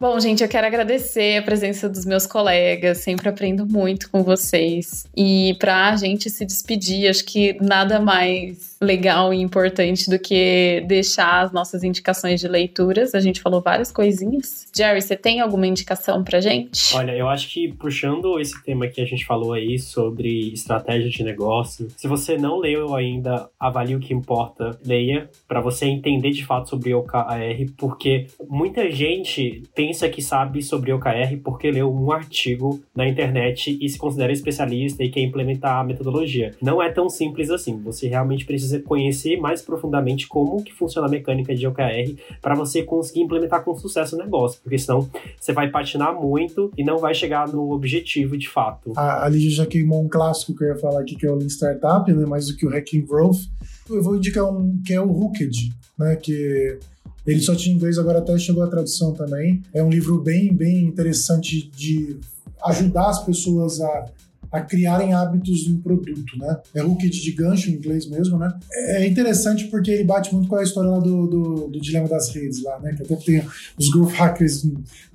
Bom, gente, eu quero agradecer a presença dos meus colegas, sempre aprendo muito com vocês. E para a gente se despedir, acho que nada mais legal e importante do que deixar as nossas indicações de leituras. A gente falou várias coisinhas. Jerry, você tem alguma indicação pra gente? Olha, eu acho que puxando esse tema que a gente falou aí sobre estratégia de negócio, se você não leu ainda, avalie o que importa, leia para você entender de fato sobre OKR, porque muita gente pensa que sabe sobre OKR porque leu um artigo na internet e se considera especialista e quer implementar a metodologia. Não é tão simples assim. Você realmente precisa conhecer mais profundamente como que funciona a mecânica de OKR para você conseguir implementar com sucesso o negócio, porque senão você vai patinar muito e não vai chegar no objetivo de fato. A, a Lígia já queimou um clássico que eu ia falar aqui, que é o Lean Startup, né, mais do que o Hacking Growth. Eu vou indicar um que é o Hooked, né, que Ele só tinha inglês, agora até chegou a tradução também. É um livro bem, bem interessante de ajudar as pessoas a a criarem hábitos no produto, né? É hooked de gancho em inglês mesmo, né? É interessante porque ele bate muito com a história lá do, do, do dilema das redes lá, né? Que até tem os growth hackers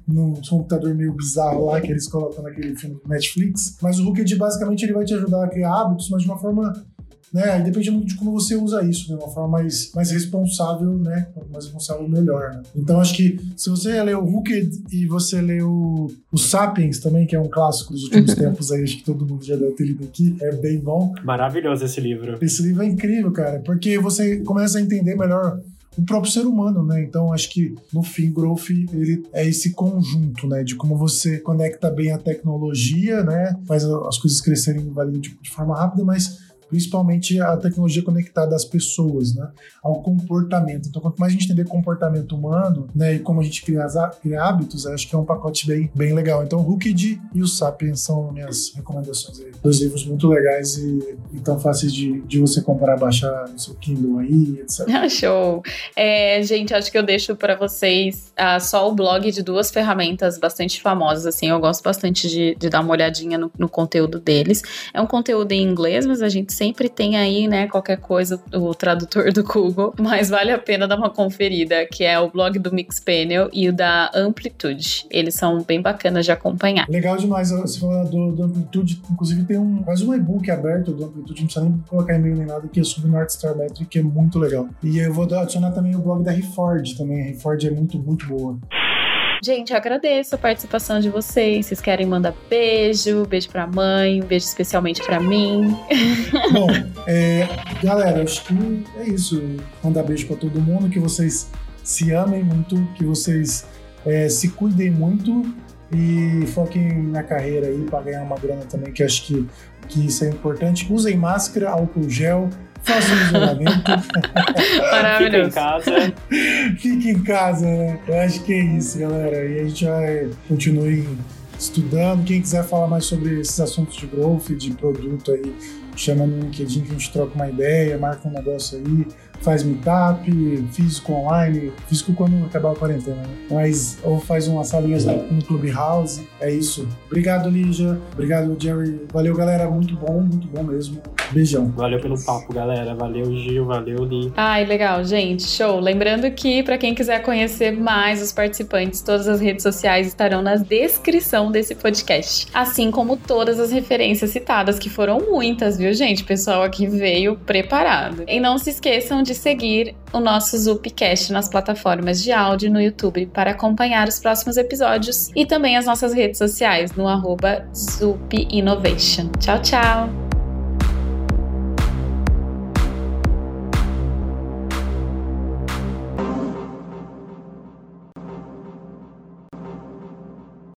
num computador meio bizarro lá que eles colocam naquele filme do Netflix. Mas o hooked basicamente ele vai te ajudar a criar hábitos, mas de uma forma né? depende muito de como você usa isso, né? Uma forma mais, mais responsável, né? Mais responsável melhor, né? Então acho que se você lê o Hooked e você lê o, o Sapiens também, que é um clássico dos últimos (laughs) tempos aí, acho que todo mundo já deve ter lido aqui, é bem bom. Maravilhoso esse livro. Esse livro é incrível, cara, porque você começa a entender melhor o próprio ser humano, né? Então acho que no fim Growth ele é esse conjunto, né, de como você conecta bem a tecnologia, né, faz as coisas crescerem de, de forma rápida, mas principalmente a tecnologia conectada às pessoas, né, ao comportamento. Então, quanto mais a gente entender comportamento humano, né, e como a gente cria, cria hábitos, acho que é um pacote bem, bem legal. Então, Hooked e o Sapiens são minhas recomendações aí. Dois livros muito legais e, e tão fáceis de, de você comprar, baixar no seu Kindle aí, etc. (laughs) Show! É, gente, acho que eu deixo para vocês uh, só o blog de duas ferramentas bastante famosas, assim, eu gosto bastante de, de dar uma olhadinha no, no conteúdo deles. É um conteúdo em inglês, mas a gente sempre tem aí, né, qualquer coisa, o tradutor do Google, (laughs) mas vale a pena dar uma conferida, que é o blog do Mixpanel e o da Amplitude. Eles são bem bacanas de acompanhar. Legal demais, você falou do, do Amplitude, inclusive tem um, quase um e-book aberto do Amplitude, não precisa nem colocar e-mail nem nada, que é sobre North Star Metric, que é muito legal. E eu vou adicionar também o blog da Reford também, a Reford é muito, muito boa. Gente, agradeço a participação de vocês. Vocês querem mandar beijo, beijo pra mãe, um beijo especialmente pra mim. (laughs) Bom, é, galera, acho que é isso. Mandar beijo pra todo mundo, que vocês se amem muito, que vocês é, se cuidem muito e foquem na carreira aí para ganhar uma grana também, que acho que, que isso é importante. Usem máscara, álcool gel faça um isolamento. (laughs) Maravilhoso. Fica em casa. Fique em casa, né? Eu acho que é isso, galera. E a gente vai continue estudando. Quem quiser falar mais sobre esses assuntos de growth, de produto aí, chama no LinkedIn que a gente troca uma ideia, marca um negócio aí faz meetup, físico online, físico quando acabar a quarentena, né? Mas, ou faz umas salinhas no Clubhouse. É isso. Obrigado, Lígia. Obrigado, Jerry. Valeu, galera. Muito bom, muito bom mesmo. Beijão. Valeu pelo papo, galera. Valeu, Gil. Valeu, Li. Ai, legal, gente. Show. Lembrando que, para quem quiser conhecer mais os participantes, todas as redes sociais estarão na descrição desse podcast. Assim como todas as referências citadas, que foram muitas, viu, gente? O pessoal aqui veio preparado. E não se esqueçam de de seguir o nosso Zupcast nas plataformas de áudio no YouTube para acompanhar os próximos episódios e também as nossas redes sociais no arroba Zup Innovation. Tchau, tchau!